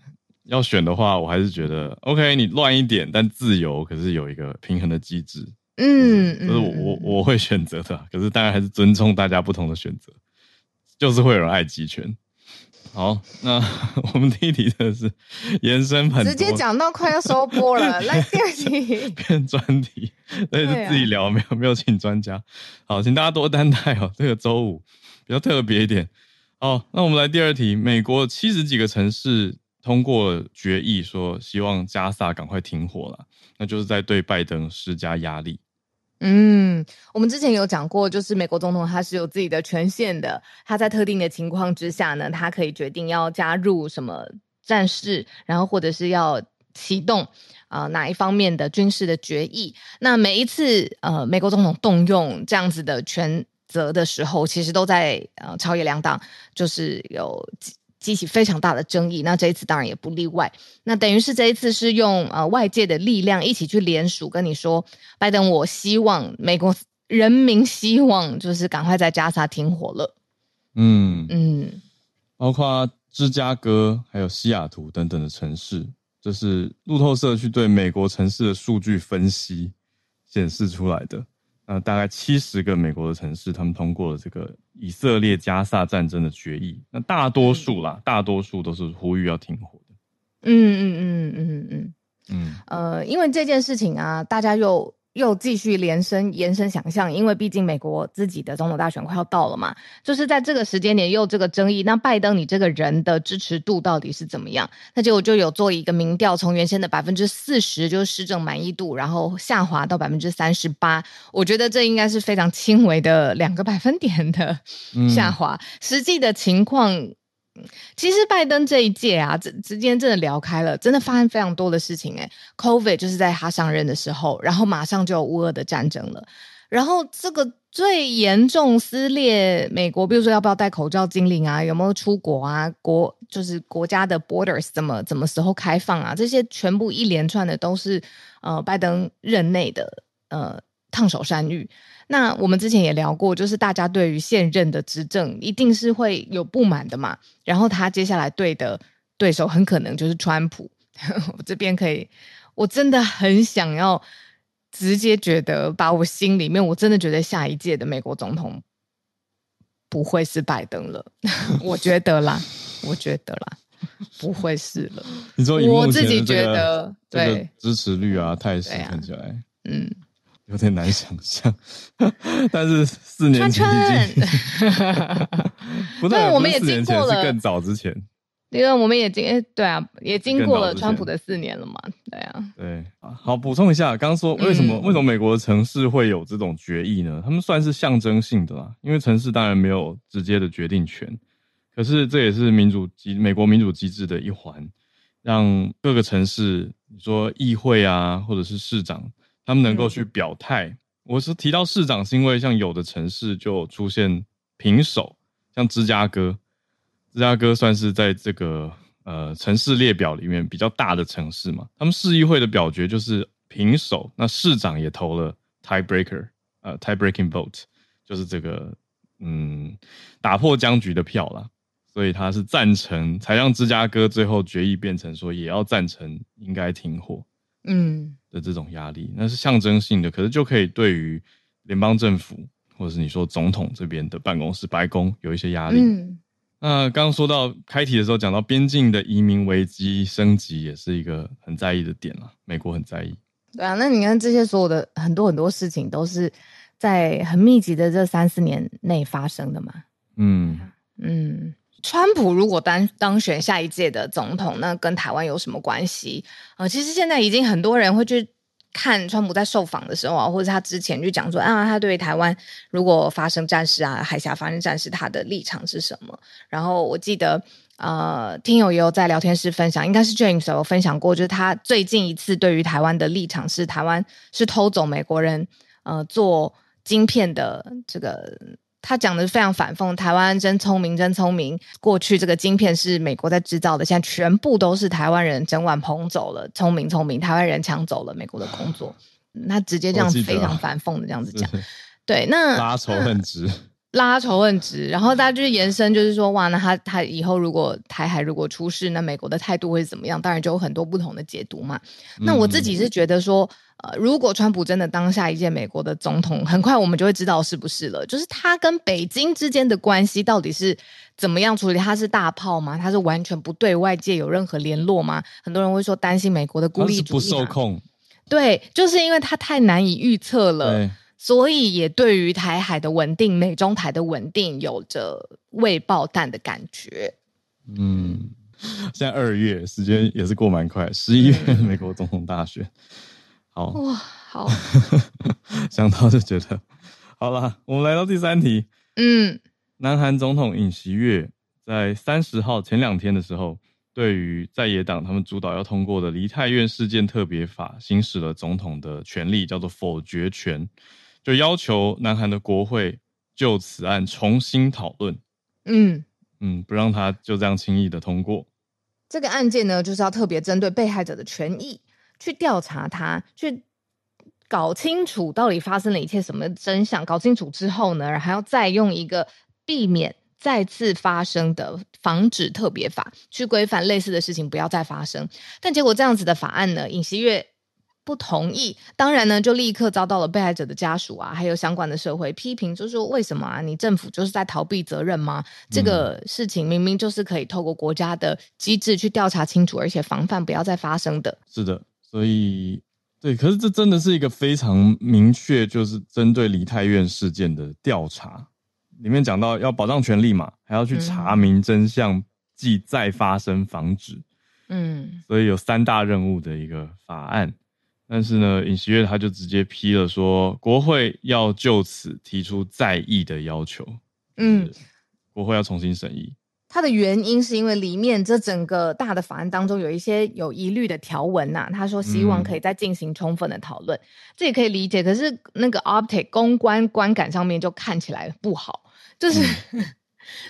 要选的话，我还是觉得 OK，你乱一点，但自由可是有一个平衡的机制，嗯，就是我我我会选择的，可是当然还是尊重大家不同的选择，就是会有人爱集权。好，那 (laughs) 我们第一题真的是延伸
直接讲到快要收播了，来第二题
变专题，那是自己聊，没有没有请专家。好，请大家多担待哦，这个周五比较特别一点。好，那我们来第二题。美国七十几个城市通过决议，说希望加萨赶快停火了，那就是在对拜登施加压力。
嗯，我们之前有讲过，就是美国总统他是有自己的权限的，他在特定的情况之下呢，他可以决定要加入什么战事，然后或者是要启动啊、哪一方面的军事的决议。那每一次呃，美国总统动用这样子的权。则的时候，其实都在呃朝野两党就是有极激起非常大的争议。那这一次当然也不例外。那等于是这一次是用呃外界的力量一起去联署，跟你说，拜登，我希望美国人民希望就是赶快在加沙停火了。
嗯嗯，包括芝加哥还有西雅图等等的城市，这是路透社去对美国城市的数据分析显示出来的。那大概七十个美国的城市，他们通过了这个以色列加萨战争的决议。那大多数啦，大多数都是呼吁要停火的。
嗯嗯嗯嗯嗯嗯，呃，因为这件事情啊，大家又。又继续连伸延伸想象，因为毕竟美国自己的总统大选快要到了嘛，就是在这个时间点又这个争议，那拜登你这个人的支持度到底是怎么样？那结果就有做一个民调，从原先的百分之四十就是施政满意度，然后下滑到百分之三十八，我觉得这应该是非常轻微的两个百分点的下滑，嗯、实际的情况。其实拜登这一届啊，之之间真的聊开了，真的发生非常多的事情诶。COVID 就是在他上任的时候，然后马上就有乌俄的战争了，然后这个最严重撕裂美国，比如说要不要戴口罩禁令啊，有没有出国啊，国就是国家的 borders 怎么怎么时候开放啊，这些全部一连串的都是呃拜登任内的呃烫手山芋。那我们之前也聊过，就是大家对于现任的执政一定是会有不满的嘛。然后他接下来对的对手很可能就是川普。(laughs) 我这边可以，我真的很想要直接觉得，把我心里面，我真的觉得下一届的美国总统不会是拜登了。(laughs) 我觉得啦，我觉得啦，不会是了。
你说以目前的这个
对
支持率啊，态势看起来，嗯。有点难想象，(laughs) 但是四年前已经 (laughs) 不对，
我们也经过了。
更早之前，
因为我们也经对啊，也经过了川普的四年了嘛，对啊，
对，好，补充一下，刚刚说为什么、嗯、为什么美国的城市会有这种决议呢？他们算是象征性的啦，因为城市当然没有直接的决定权，可是这也是民主机美国民主机制的一环，让各个城市，你说议会啊，或者是市长。他们能够去表态，我是提到市长，是因为像有的城市就出现平手，像芝加哥，芝加哥算是在这个呃城市列表里面比较大的城市嘛，他们市议会的表决就是平手，那市长也投了 tiebreaker，呃 tiebreaking vote，就是这个嗯打破僵局的票啦，所以他是赞成，才让芝加哥最后决议变成说也要赞成应该停火。嗯的这种压力，那是象征性的，可是就可以对于联邦政府或者是你说总统这边的办公室、白宫有一些压力。嗯，那刚刚说到开题的时候讲到边境的移民危机升级，也是一个很在意的点了。美国很在意。
对啊，那你看这些所有的很多很多事情，都是在很密集的这三四年内发生的嘛？嗯嗯。川普如果当当选下一届的总统，那跟台湾有什么关系？呃，其实现在已经很多人会去看川普在受访的时候啊，或者他之前就讲说啊，他对于台湾如果发生战事啊，海峡发生战事，他的立场是什么？然后我记得呃，听友也有在聊天室分享，应该是 James 有分享过，就是他最近一次对于台湾的立场是，台湾是偷走美国人呃做晶片的这个。他讲的是非常反讽，台湾真聪明，真聪明。过去这个晶片是美国在制造的，现在全部都是台湾人整晚捧走了。聪明聪明，台湾人抢走了美国的工作。他直接这样子非常反讽的这样子讲，对，那 (laughs)
拉仇恨值。(laughs) 嗯
拉仇恨值，然后大家就是延伸，就是说，哇，那他他以后如果台海如果出事，那美国的态度会怎么样？当然就有很多不同的解读嘛。那我自己是觉得说，呃，如果川普真的当下一届美国的总统，很快我们就会知道是不是了。就是他跟北京之间的关系到底是怎么样处理？他是大炮吗？他是完全不对外界有任何联络吗？很多人会说担心美国的孤立主义，
不受控。
对，就是因为他太难以预测了。所以也对于台海的稳定、美中台的稳定有着未爆弹的感觉。
嗯，现在二月时间也是过蛮快，十一月 (laughs) 美国总统大选。好哇，
好，(laughs)
想到就觉得好了。我们来到第三题。嗯，南韩总统尹锡悦在三十号前两天的时候，对于在野党他们主导要通过的梨泰院事件特别法，行使了总统的权利，叫做否决权。就要求南韩的国会就此案重新讨论。嗯，嗯，不让他就这样轻易的通过。
这个案件呢，就是要特别针对被害者的权益去调查他，去搞清楚到底发生了一切什么真相。搞清楚之后呢，还要再用一个避免再次发生的防止特别法去规范类似的事情不要再发生。但结果这样子的法案呢，尹锡悦。不同意，当然呢，就立刻遭到了被害者的家属啊，还有相关的社会批评，就是说为什么啊？你政府就是在逃避责任吗？这个事情明明就是可以透过国家的机制去调查清楚，而且防范不要再发生的。
是的，所以对，可是这真的是一个非常明确，就是针对梨泰院事件的调查，里面讲到要保障权利嘛，还要去查明真相，即再发生防止。嗯，所以有三大任务的一个法案。但是呢，尹锡悦他就直接批了，说国会要就此提出再议的要求。嗯，国会要重新审议。
他的原因是因为里面这整个大的法案当中有一些有疑虑的条文呐、啊，他说希望可以再进行充分的讨论，嗯、这也可以理解。可是那个 optic 公关观感上面就看起来不好，就是。嗯 (laughs)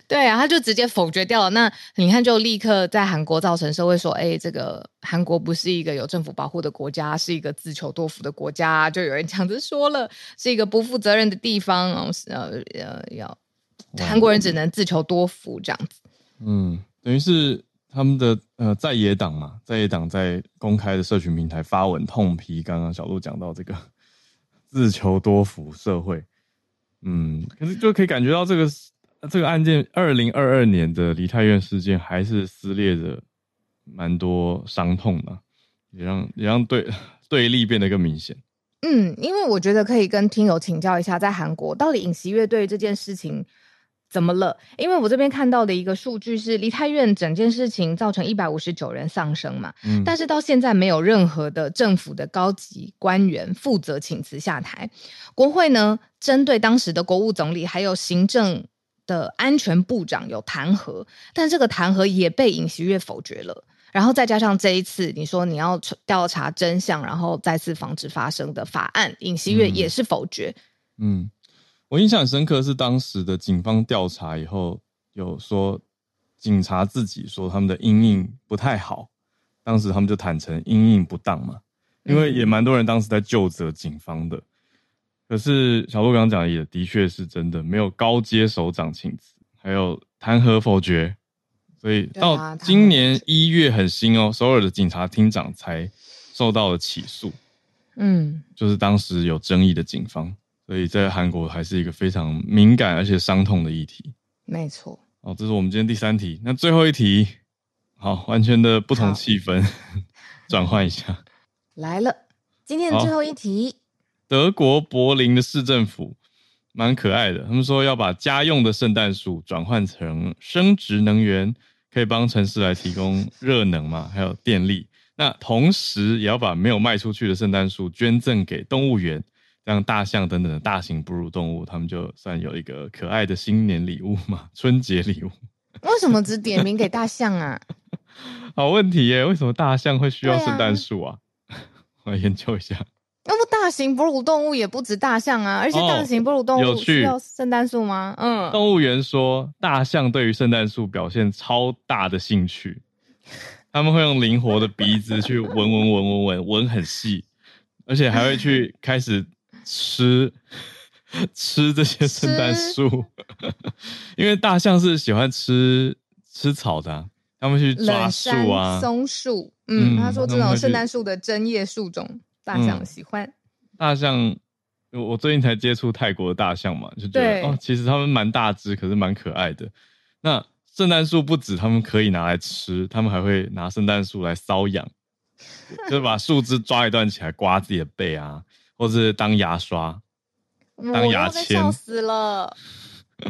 对啊，他就直接否决掉了。那你看，就立刻在韩国造成社会说：“哎，这个韩国不是一个有政府保护的国家，是一个自求多福的国家。”就有人这样子说了，是一个不负责任的地方。呃呃，要韩国人只能自求多福这样子。
嗯，等于是他们的呃在野党嘛，在野党在公开的社群平台发文痛批刚刚小鹿讲到这个自求多福社会。嗯，可是就可以感觉到这个。那这个案件，二零二二年的梨泰院事件还是撕裂着蛮多伤痛的，也让也让对对立变得更明显。
嗯，因为我觉得可以跟听友请教一下，在韩国到底尹锡悦对这件事情怎么了？因为我这边看到的一个数据是，梨泰院整件事情造成一百五十九人丧生嘛，嗯，但是到现在没有任何的政府的高级官员负责请辞下台。国会呢，针对当时的国务总理还有行政。的安全部长有弹劾，但这个弹劾也被尹锡悦否决了。然后再加上这一次，你说你要调查真相，然后再次防止发生的法案，尹锡悦也是否决。
嗯，嗯，我印象很深刻是当时的警方调查以后，有说警察自己说他们的阴影不太好，当时他们就坦承阴影不当嘛，因为也蛮多人当时在就责警方的。可是小鹿刚刚讲的也的确是真的，没有高阶首长请辞，还有弹劾否决，所以到今年一月很新哦，首尔的警察厅长才受到了起诉，嗯，就是当时有争议的警方，所以在韩国还是一个非常敏感而且伤痛的议题。
没错。
好，这是我们今天第三题，那最后一题，好，完全的不同气氛，(laughs) 转换一下，
来了，今天的最后一题。
德国柏林的市政府蛮可爱的，他们说要把家用的圣诞树转换成生殖能源，可以帮城市来提供热能嘛，还有电力。那同时也要把没有卖出去的圣诞树捐赠给动物园，像大象等等的大型哺乳动物，他们就算有一个可爱的新年礼物嘛，春节礼物。
为什么只点名给大象啊？(laughs)
好问题耶，为什么大象会需要圣诞树啊？啊 (laughs) 我来研究一下。
那么大型哺乳动物也不止大象啊，而且大型哺乳动物需要圣诞树吗？哦、嗯，
动物园说大象对于圣诞树表现超大的兴趣，他们会用灵活的鼻子去闻闻闻闻闻闻很细，而且还会去开始吃 (laughs) 吃这些圣诞树，(laughs) 因为大象是喜欢吃吃草的、啊，他们去抓树啊，
松树。嗯，他说这种圣诞树的针叶树种。大象喜欢、嗯、
大象，我最近才接触泰国的大象嘛，就觉得哦，其实它们蛮大只，可是蛮可爱的。那圣诞树不止他们可以拿来吃，他们还会拿圣诞树来搔痒，(laughs) 就是把树枝抓一段起来刮自己的背啊，或是当牙刷、当牙签，笑
死了。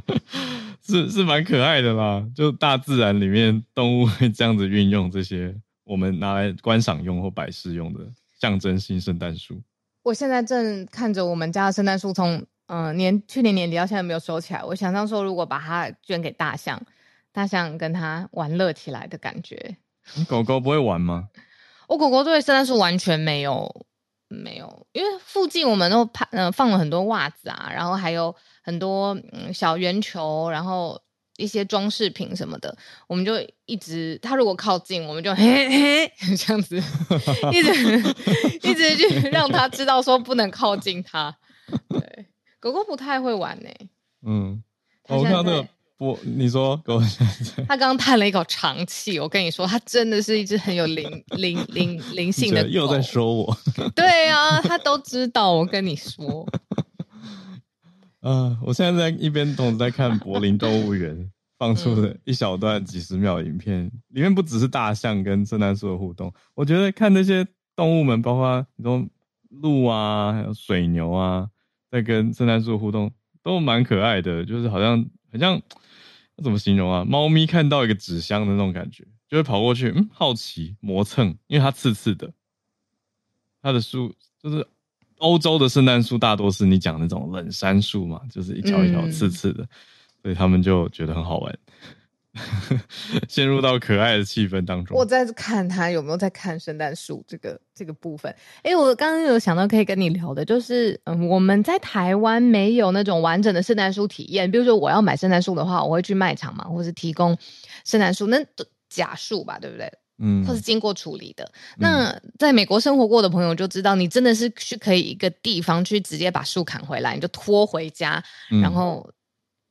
(laughs)
是是蛮可爱的啦，就大自然里面动物会这样子运用这些我们拿来观赏用或摆饰用的。象征性圣诞树，
我现在正看着我们家的圣诞树，从嗯年去年年底到现在没有收起来。我想象说，如果把它捐给大象，大象跟它玩乐起来的感觉。
你狗狗不会玩吗？
我狗狗对圣诞树完全没有没有，因为附近我们都嗯、呃、放了很多袜子啊，然后还有很多嗯小圆球，然后一些装饰品什么的，我们就一直，他如果靠近，我们就 (laughs) 嘿嘿这样子，一直 (laughs) 一直去让他知道说不能靠近他。对，狗狗不太会玩呢、欸。
嗯，我看那个不，你说 (laughs)
他刚刚叹了一口长气。我跟你说，他真的是一只很有灵 (laughs) 灵灵灵性的狗。
又在说我。(laughs)
对啊，他都知道。我跟你说。
嗯、uh,，我现在在一边同时在看柏林动物园放出的一小段几十秒影片，嗯，里面不只是大象跟圣诞树的互动，我觉得看那些动物们，包括你说鹿啊，还有水牛啊，在跟圣诞树互动，都蛮可爱的，就是好像很像，怎么形容啊？猫咪看到一个纸箱的那种感觉，就会跑过去，嗯，好奇磨蹭，因为它刺刺的，它的树就是。欧洲的圣诞树大多是你讲那种冷杉树嘛，就是一条一条刺刺的，嗯，所以他们就觉得很好玩，(laughs) 陷入到可爱的气氛当中。
我在看他有没有在看圣诞树这个这个部分。哎，我刚刚有想到可以跟你聊的，就是嗯，我们在台湾没有那种完整的圣诞树体验。比如说我要买圣诞树的话，我会去卖场嘛，或是提供圣诞树，那假树吧，对不对？嗯，或是经过处理的。嗯、那在美国生活过的朋友就知道，你真的是去可以一个地方去直接把树砍回来，你就拖回家，嗯、然后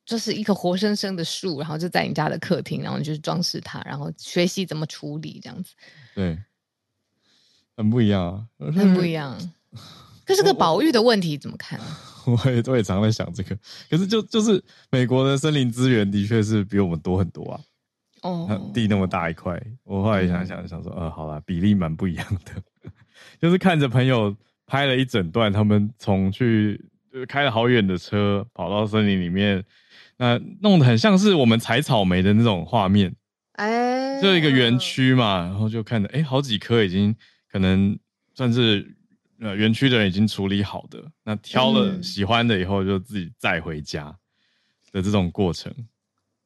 就是一棵活生生的树，然后就在你家的客厅，然后你就是装饰它，然后学习怎么处理这样子。
对，很不一样啊，(laughs)
很不一样。可是个保育的问题怎么看？(laughs)
我也我也常在想这个，可是就就是美国的森林资源的确是比我们多很多啊。哦，地那么大一块，我后来想想想说，呃，好啦，比例蛮不一样的，(laughs) 就是看着朋友拍了一整段，他们从去就是开了好远的车跑到森林里面，那弄得很像是我们采草莓的那种画面，哎，就一个园区嘛，然后就看着，哎，好几棵已经可能算是呃园区的人已经处理好的，那挑了喜欢的以后就自己载回家的这种过程。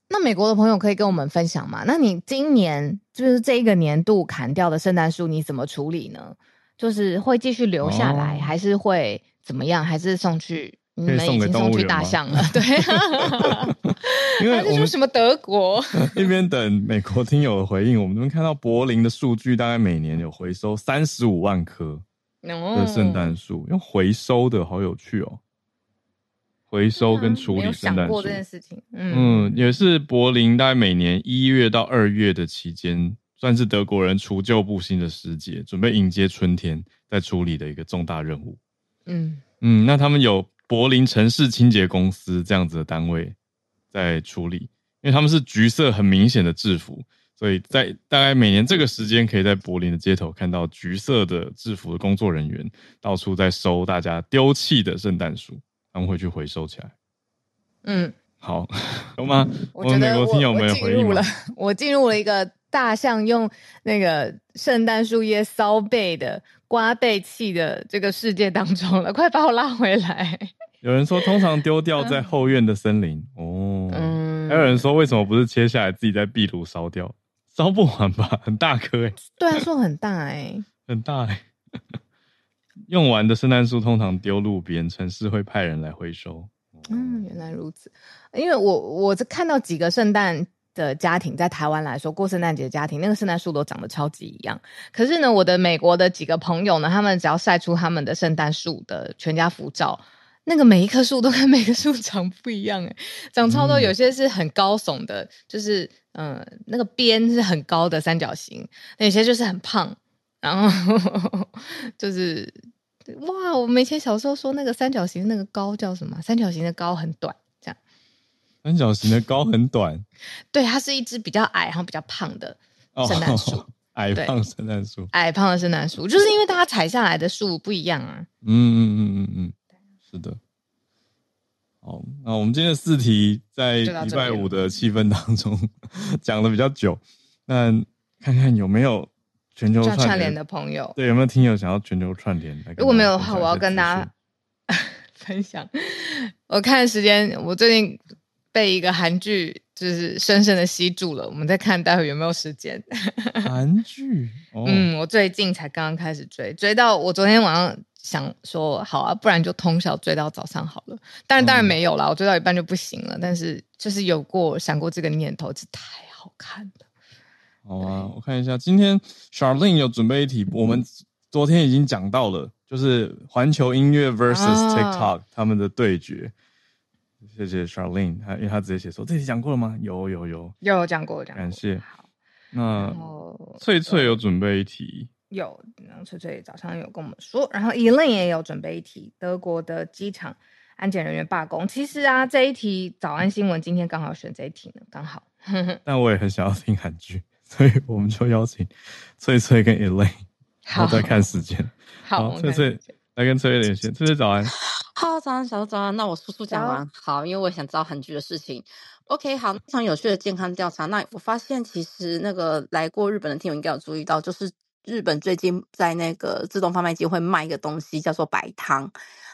那美国的朋友可以跟我们分享吗？那你今年就是这一个年度砍掉的圣诞树，你怎么处理呢？就是会继续留下来，哦、还是会怎么样？还是送去？你们已经送去大象了，(laughs) 对。(laughs) 因为我们什么德国？(laughs)
一边等美国听友的回应，我们这边看到柏林的数据，大概每年有回收三十五万棵的圣诞树，用回收的好有趣哦。回收跟处理圣诞树。这件事情，嗯，嗯，也是柏林大概每年一月到二月的期间，算是德国人除旧布新的时节，准备迎接春天，在处理的一个重大任务。嗯。嗯，那他们有柏林城市清洁公司这样子的单位在处理，因为他们是橘色很明显的制服，所以在大概每年这个时间，可以在柏林的街头看到橘色的制服的工作人员到处在收大家丢弃的圣诞树。他们会去回收起来。嗯，好，(laughs) 有吗？我们美国听友们回应了。
我进入了一个大象用那个圣诞树叶烧背的刮背器的这个世界当中了，快把我拉回来。
有人说，通常丢掉在后院的森林。哦，嗯，还有人说，为什么不是切下来自己在壁炉烧掉？烧不完吧？(laughs) 很大棵哎。
对啊，树很大哎，(laughs)
很大哎。(laughs) 用完的圣诞树通常丢路边，城市会派人来回收。
嗯，原来如此。因为我我是看到几个圣诞的家庭在台湾来说过圣诞节的家庭，那个圣诞树都长得超级一样。可是呢，我的美国的几个朋友呢，他们只要晒出他们的圣诞树的全家福照，那个每一棵树都跟每个树长不一样，诶，长超多。有些是很高耸的，就是嗯、呃，那个边是很高的三角形；那有些就是很胖。然后 (laughs) 就是哇，我们以前小时候说那个三角形那个高叫什么？三角形的高很短。
三角形的高很短，
对，它是一只比较矮，然后比较胖的圣诞树。(laughs) 哦，
矮胖圣诞树，
矮胖的圣诞树，就是因为大家采下来的树不一样啊。
嗯嗯嗯嗯嗯，是的。好，那我们今天的四题在礼拜五的气氛当中 (laughs) 讲的比较久，那看看有没有。全球串联的朋友，对，有没有听友想要全球串联？
如果没有的话，我要跟大家 (laughs) 分享。我看时间，我最近被一个韩剧就是深深的吸住了。我们再看待会有没有时间。(laughs)
韩剧？哦，
嗯，我最近才刚刚开始追，追到我昨天晚上想说，好啊，不然就通宵追到早上好了。当然，当然没有啦，嗯、我追到一半就不行了。但是就是有过想过这个念头，是太好看了。
好啊，我看一下，今天 Charlene 有准备一题，我们昨天已经讲到了，就是环球音乐 versus TikTok、啊、他们的对决。谢谢 Charlene，他因为他直接写说这题讲过了吗？有有有，
有讲过，讲过。
感谢。好，那翠翠有准备一题，
有，然后翠翠早上有跟我们说，然后 Elaine 也有准备一题，德国的机场安检人员罢工。其实啊，这一题早安新闻今天刚好选这一题呢，刚好。(laughs)
但我也很想要听韩剧，所以我们就邀请翠翠跟 Elaine，然后再看时间。(laughs) 好，翠翠来跟翠翠连线，翠翠早安。
好，早安，小早安。那我速速讲完。好，因为我也想知道韩剧的事情。OK，好，非常有趣的健康调查。那我发现，其实那个来过日本的听友应该有注意到，就是日本最近在那个自动贩卖机会卖一个东西，叫做白汤。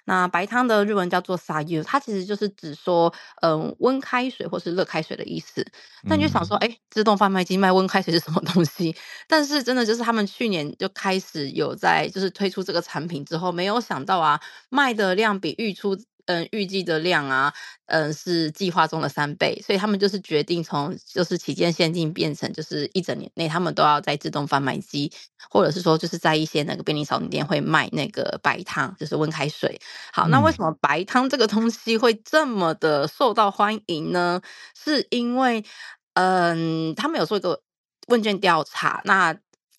那白汤的日文叫做 “sayu”，它其实就是指说，嗯，温开水或是热开水的意思。那你就想说，哎、欸，自动贩卖机卖温开水是什么东西？但是真的就是他们去年就开始有在就是推出这个产品之后，没有想到啊，卖的量比预出。嗯，预计的量啊，嗯，是计划中的三倍，所以他们就是决定从就是期间限定变成就是一整年内他们都要在自动贩卖机，或者是说就是在一些那个便利商店会卖那个白汤，就是温开水。好，那为什么白汤这个东西会这么的受到欢迎呢？是因为嗯，他们有做一个问卷调查，那。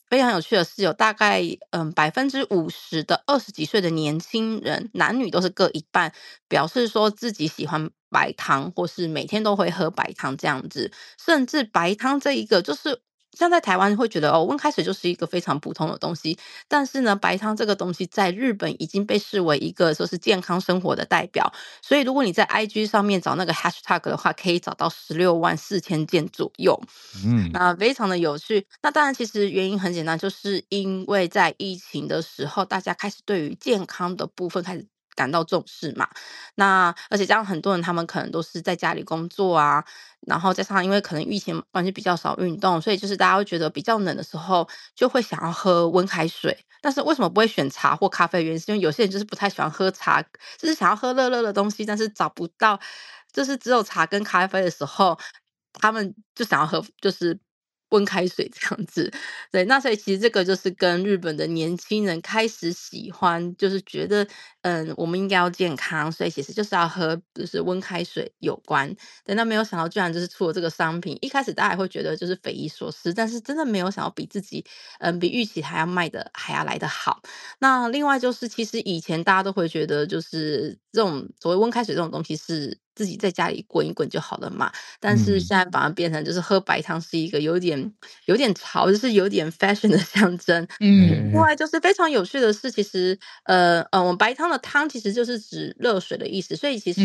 非常有趣的是，有大概嗯百分之五十的二十几岁的年轻人，男女都是各一半，表示说自己喜欢白汤，或是每天都会喝白汤这样子，甚至白汤这一个就是。像在台湾会觉得哦，温开水就是一个非常普通的东西，但是呢，白汤这个东西在日本已经被视为一个说是健康生活的代表。所以如果你在 IG 上面找那个 hashtag 的话，可以找到十六万四千件左右。嗯，那非常的有趣。那当然，其实原因很简单，就是因为在疫情的时候，大家开始对于健康的部分开始。感到重视嘛？那而且加上很多人，他们可能都是在家里工作啊，然后加上因为可能疫情关系比较少运动，所以就是大家会觉得比较冷的时候就会想要喝温开水。但是为什么不会选茶或咖啡？原因是因为有些人就是不太喜欢喝茶，就是想要喝热热的东西，但是找不到，就是只有茶跟咖啡的时候，他们就想要喝，就是。温开水这样子，对，那所以其实这个就是跟日本的年轻人开始喜欢，就是觉得，嗯，我们应该要健康，所以其实就是要喝就是温开水有关。但，那没有想到居然就是出了这个商品，一开始大家会觉得就是匪夷所思，但是真的没有想到比自己，嗯，比预期还要卖的还要来得好。那另外就是，其实以前大家都会觉得就是这种所谓温开水这种东西是。自己在家里滚一滚就好了嘛，但是现在反而变成就是喝白汤是一个有点有点潮，就是有点 fashion 的象征。嗯，另外就是非常有趣的是，其实呃呃，我们白汤的汤其实就是指热水的意思，所以其实、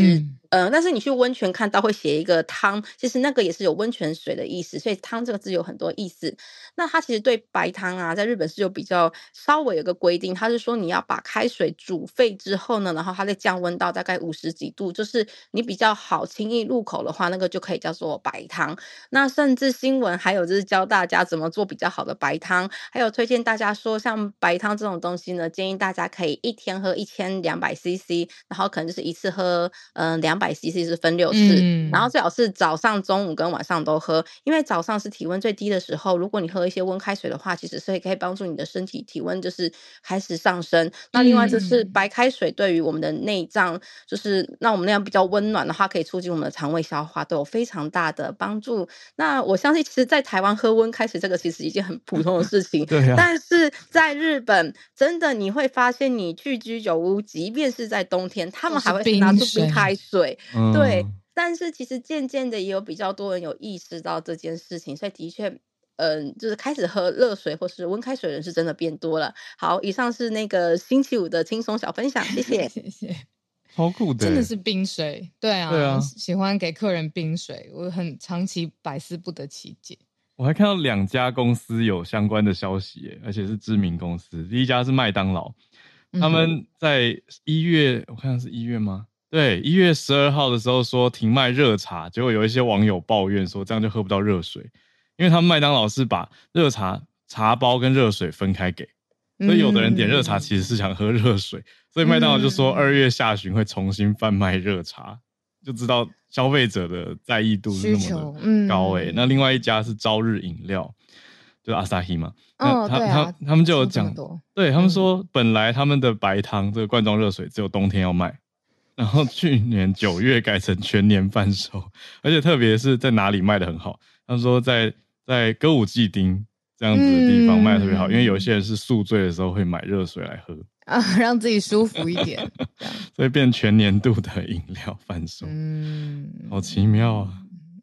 呃，但是你去温泉看到会写一个汤，其实那个也是有温泉水的意思，所以汤这个字有很多意思。那它其实对白汤啊，在日本是有比较稍微有个规定，它是说你要把开水煮沸之后呢，然后它再降温到大概五十几度，就是你比较。比较好轻易入口的话，那个就可以叫做白汤。那甚至新闻还有就是教大家怎么做比较好的白汤，还有推荐大家说，像白汤这种东西呢，建议大家可以一天喝一千两百 CC，然后可能就是一次喝嗯两百 CC 是分六次，嗯，然后最好是早上、中午跟晚上都喝，因为早上是体温最低的时候，如果你喝一些温开水的话，其实是可以帮助你的身体体温就是开始上升。那另外就是白开水对于我们的内脏，就是让我们那样比较温暖的。话可以促进我们的肠胃消化，都有非常大的帮助。那我相信，其实，在台湾喝温开水这个其实是一件很普通的事情。(laughs) 对啊。但是在日本，真的你会发现，你去居酒屋，即便是在冬天，他们还会拿出冰开水。对。但是其实渐渐的，也有比较多人有意识到这件事情，所以的确，嗯，就是开始喝热水或是温开水的人是真的变多了。好，以上是那个星期五的轻松小分享，谢 (laughs) 谢，谢谢。
超酷的，
真的是冰水，对啊，对啊，喜欢给客人冰水，我很长期百思不得其解。
我还看到两家公司有相关的消息，而且是知名公司。第一家是麦当劳，他们在一月，嗯、我看是一月吗？对，一月十二号的时候说停卖热茶，结果有一些网友抱怨说这样就喝不到热水，因为他们麦当劳是把热茶茶包跟热水分开给。所以有的人点热茶其实是想喝热水，嗯、所以麦当劳就说二月下旬会重新贩卖热茶，就知道消费者的在意度是那么的高诶、欸。嗯、那另外一家是朝日饮料，就是阿萨希嘛，哦，他、啊、他他们就有讲，对他们说本来他们的白汤这个罐装热水只有冬天要卖，然后去年九月改成全年贩售，而且特别是在哪里卖的很好，他们说在在歌舞伎町。这样子的地方卖得特别好，嗯，因为有些人是宿醉的时候会买热水来喝
啊，(laughs) 让自己舒服一点，(laughs)
所以变全年度的饮料贩售，嗯，好奇妙啊，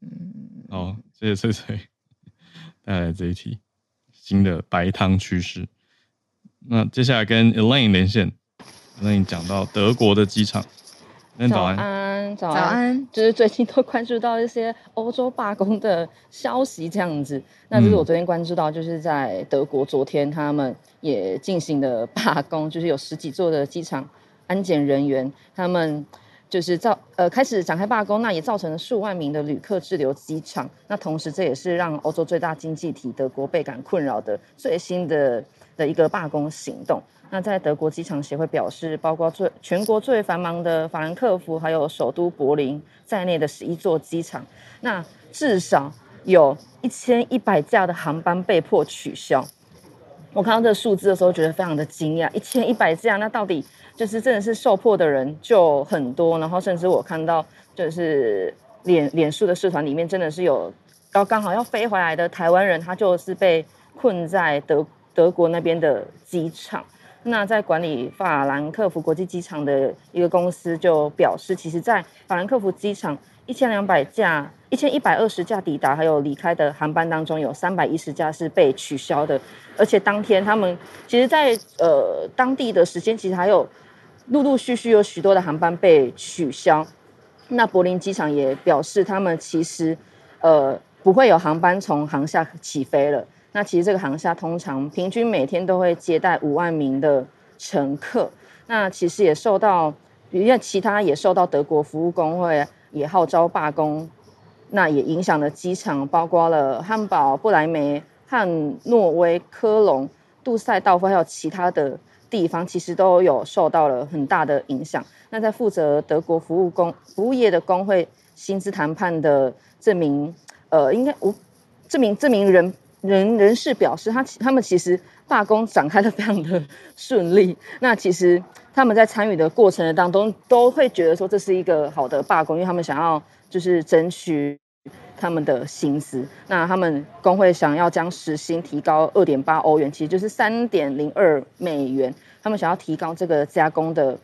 嗯，好，谢谢翠翠带来这一题新的白汤趋势。那接下来跟 Elaine 连线，Elaine 讲到德国的机场，早安。
早安，就是最近都关注到一些欧洲罢工的消息，这样子。那就是我昨天关注到，就是在德国，昨天他们也进行了罢工，就是有十几座的机场安检人员，他们就是造呃开始展开罢工，那也造成了数万名的旅客滞留机场。那同时，这也是让欧洲最大经济体德国倍感困扰的最新的的一个罢工行动。那在德国机场协会表示，包括最全国最繁忙的法兰克福，还有首都柏林在内的十一座机场，那至少有一千一百架的航班被迫取消。我看到这个数字的时候，觉得非常的惊讶，一千一百架，那到底就是真的是受迫的人就很多。然后甚至我看到，就是脸脸书的社团里面，真的是有要刚好要飞回来的台湾人，他就是被困在德德国那边的机场。那在管理法兰克福国际机场的一个公司就表示，其实，在法兰克福机场一千两百架、一千一百二十架抵达还有离开的航班当中，有三百一十架是被取消的。而且当天他们其实在，呃当地的时间，其实还有陆陆续续有许多的航班被取消。那柏林机场也表示，他们其实呃不会有航班从航厦起飞了。那其实这个航厦通常平均每天都会接待五万名的乘客。那其实也受到，因为其他也受到德国服务工会也号召罢工，那也影响了机场，包括了汉堡、不莱梅、汉诺威、科隆、杜塞道夫，还有其他的地方，其实都有受到了很大的影响。那在负责德国服务工服务业的工会薪资谈判的这名，呃，应该无这名这名人。人人士表示，他他们其实罢工展开的非常的顺利。那其实他们在参与的过程当中，都会觉得说这是一个好的罢工，因为他们想要就是争取他们的薪资。那他们工会想要将时薪提高二点八欧元，其实就是三点零二美元。他们想要提高这个加工的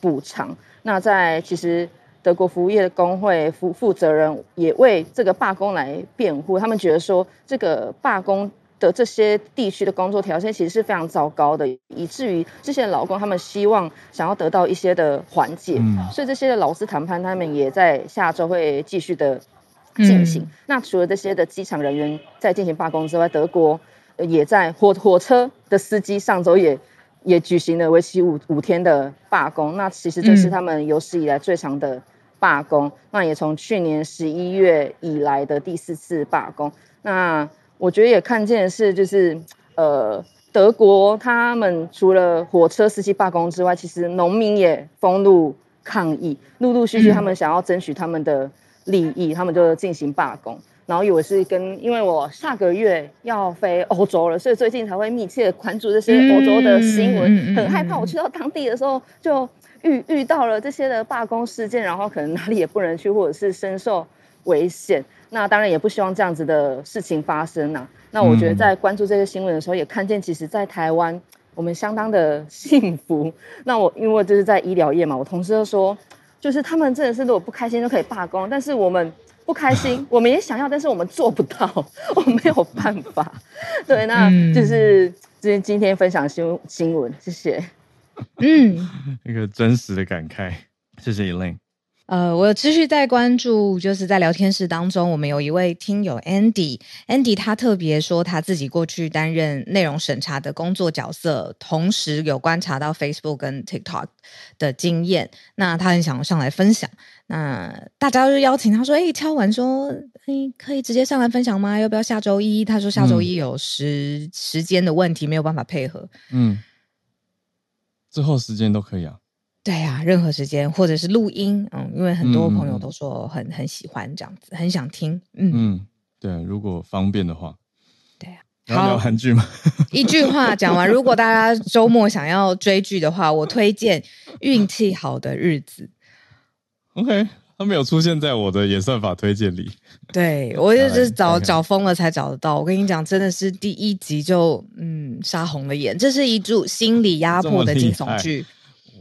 补偿。那在其实。德国服务业的工会负负责人也为这个罢工来辩护，他们觉得说，这个罢工的这些地区的工作条件其实是非常糟糕的，以至于这些劳工他们希望想要得到一些的缓解，嗯，所以这些的劳资谈判他们也在下周会继续的进行。嗯。那除了这些的机场人员在进行罢工之外，德国也在火火车的司机上周也也举行了为期五五天的罢工。那其实这是他们有史以来最长的。罢工，那也从去年十一月以来的第四次罢工。那我觉得也看见的是，就是呃，德国他们除了火车司机罢工之外，其实农民也封路抗议，陆陆续续他们想要争取他们的利益，他们就进行罢工。然后以为是跟，因为我下个月要飞欧洲了，所以最近才会密切关注这些欧洲的新闻，很害怕我去到当地的时候就。遇遇到了这些的罢工事件，然后可能哪里也不能去，或者是深受危险。(laughs) 那当然也不希望这样子的事情发生呐、啊。那我觉得在关注这些新闻的时候，也看见其实，在台湾我们相当的幸福。(laughs) 那我因为就是在医疗业嘛，我同事都说，就是他们真的是如果不开心就可以罢工，但是我们不开心，(laughs) 我们也想要，但是我们做不到，我没有办法。对，那就是今今天分享新新闻，谢谢。(laughs)
嗯，(laughs) 一个真实的感慨，谢谢 Elaine。
呃，我持续在关注，就是在聊天室当中，我们有一位听友 Andy，Andy Andy 他特别说他自己过去担任内容审查的工作角色，同时有观察到 Facebook 跟 TikTok 的经验，那他很想上来分享。那大家就邀请他说：“哎，敲完说，哎，可以直接上来分享吗？要不要下周一？”他说：“下周一有时、嗯、时间的问题，没有办法配合。”嗯。
之后时间都可以啊。
对啊，任何时间或者是录音，嗯，因为很多朋友都说很、嗯、很喜欢这样子，很想听，嗯
嗯，对，如果方便的话，
对啊。
要聊韩剧吗？
一句话讲完，(laughs) 如果大家周末想要追剧的话，我推荐《运气好的日子》。
OK，他没有出现在我的演算法推荐里。
对，我就是找找疯了才找得到。我跟你讲，真的是第一集就嗯杀红了眼。这是一组心理压迫的惊悚剧。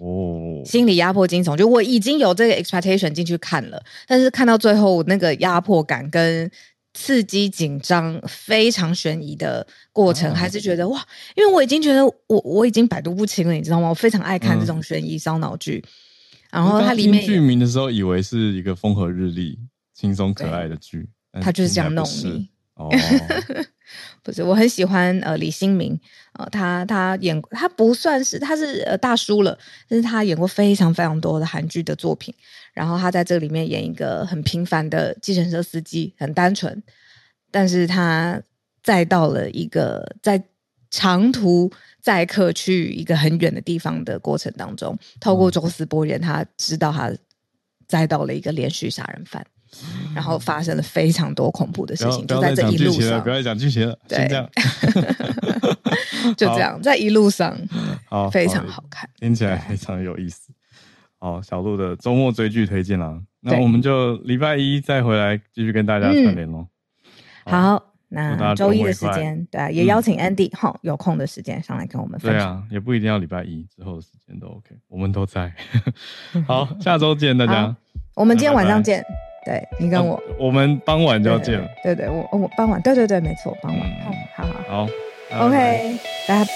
哦，心理压迫惊悚，就我已经有这个 expectation 进去看了，但是看到最后那个压迫感跟刺激、紧张、非常悬疑的过程，哦、还是觉得哇，因为我已经觉得我我已经百毒不侵了，你知道吗？我非常爱看这种悬疑烧脑剧，嗯、然后它里面
剧名的时候以为是一个风和日丽、轻松可爱的剧，
它就是这样弄你。哦，不是，我很喜欢呃李新民，呃他他演他不算是他是呃大叔了，但是他演过非常非常多的韩剧的作品，然后他在这里面演一个很平凡的计程车司机，很单纯，但是他载到了一个在长途载客去一个很远的地方的过程当中，透过抽丝剥茧，他知道他载到了一个连续杀人犯。然后发生了非常多恐怖的事情，就在这一路上。
不要再讲剧情了，对，这样，(laughs)
就这样，在一路上，(laughs) 好，非常好看，
听起来非常有意思。好，小鹿的周末追剧推荐啦，那我们就礼拜一再回来继续跟大家串联喽。
好，那周一的时间，对，也邀请 Andy 哈，有空的时间上来跟我们分享。
对啊，也不一定要礼拜一之后的时间都 OK，我们都在。(laughs) 好，下周见，大家。
我们今天晚上见。对你跟我，
我们傍晚就要见了。
对对，我我傍晚，对对对，没错，傍晚。好好好，
好，OK，
大家。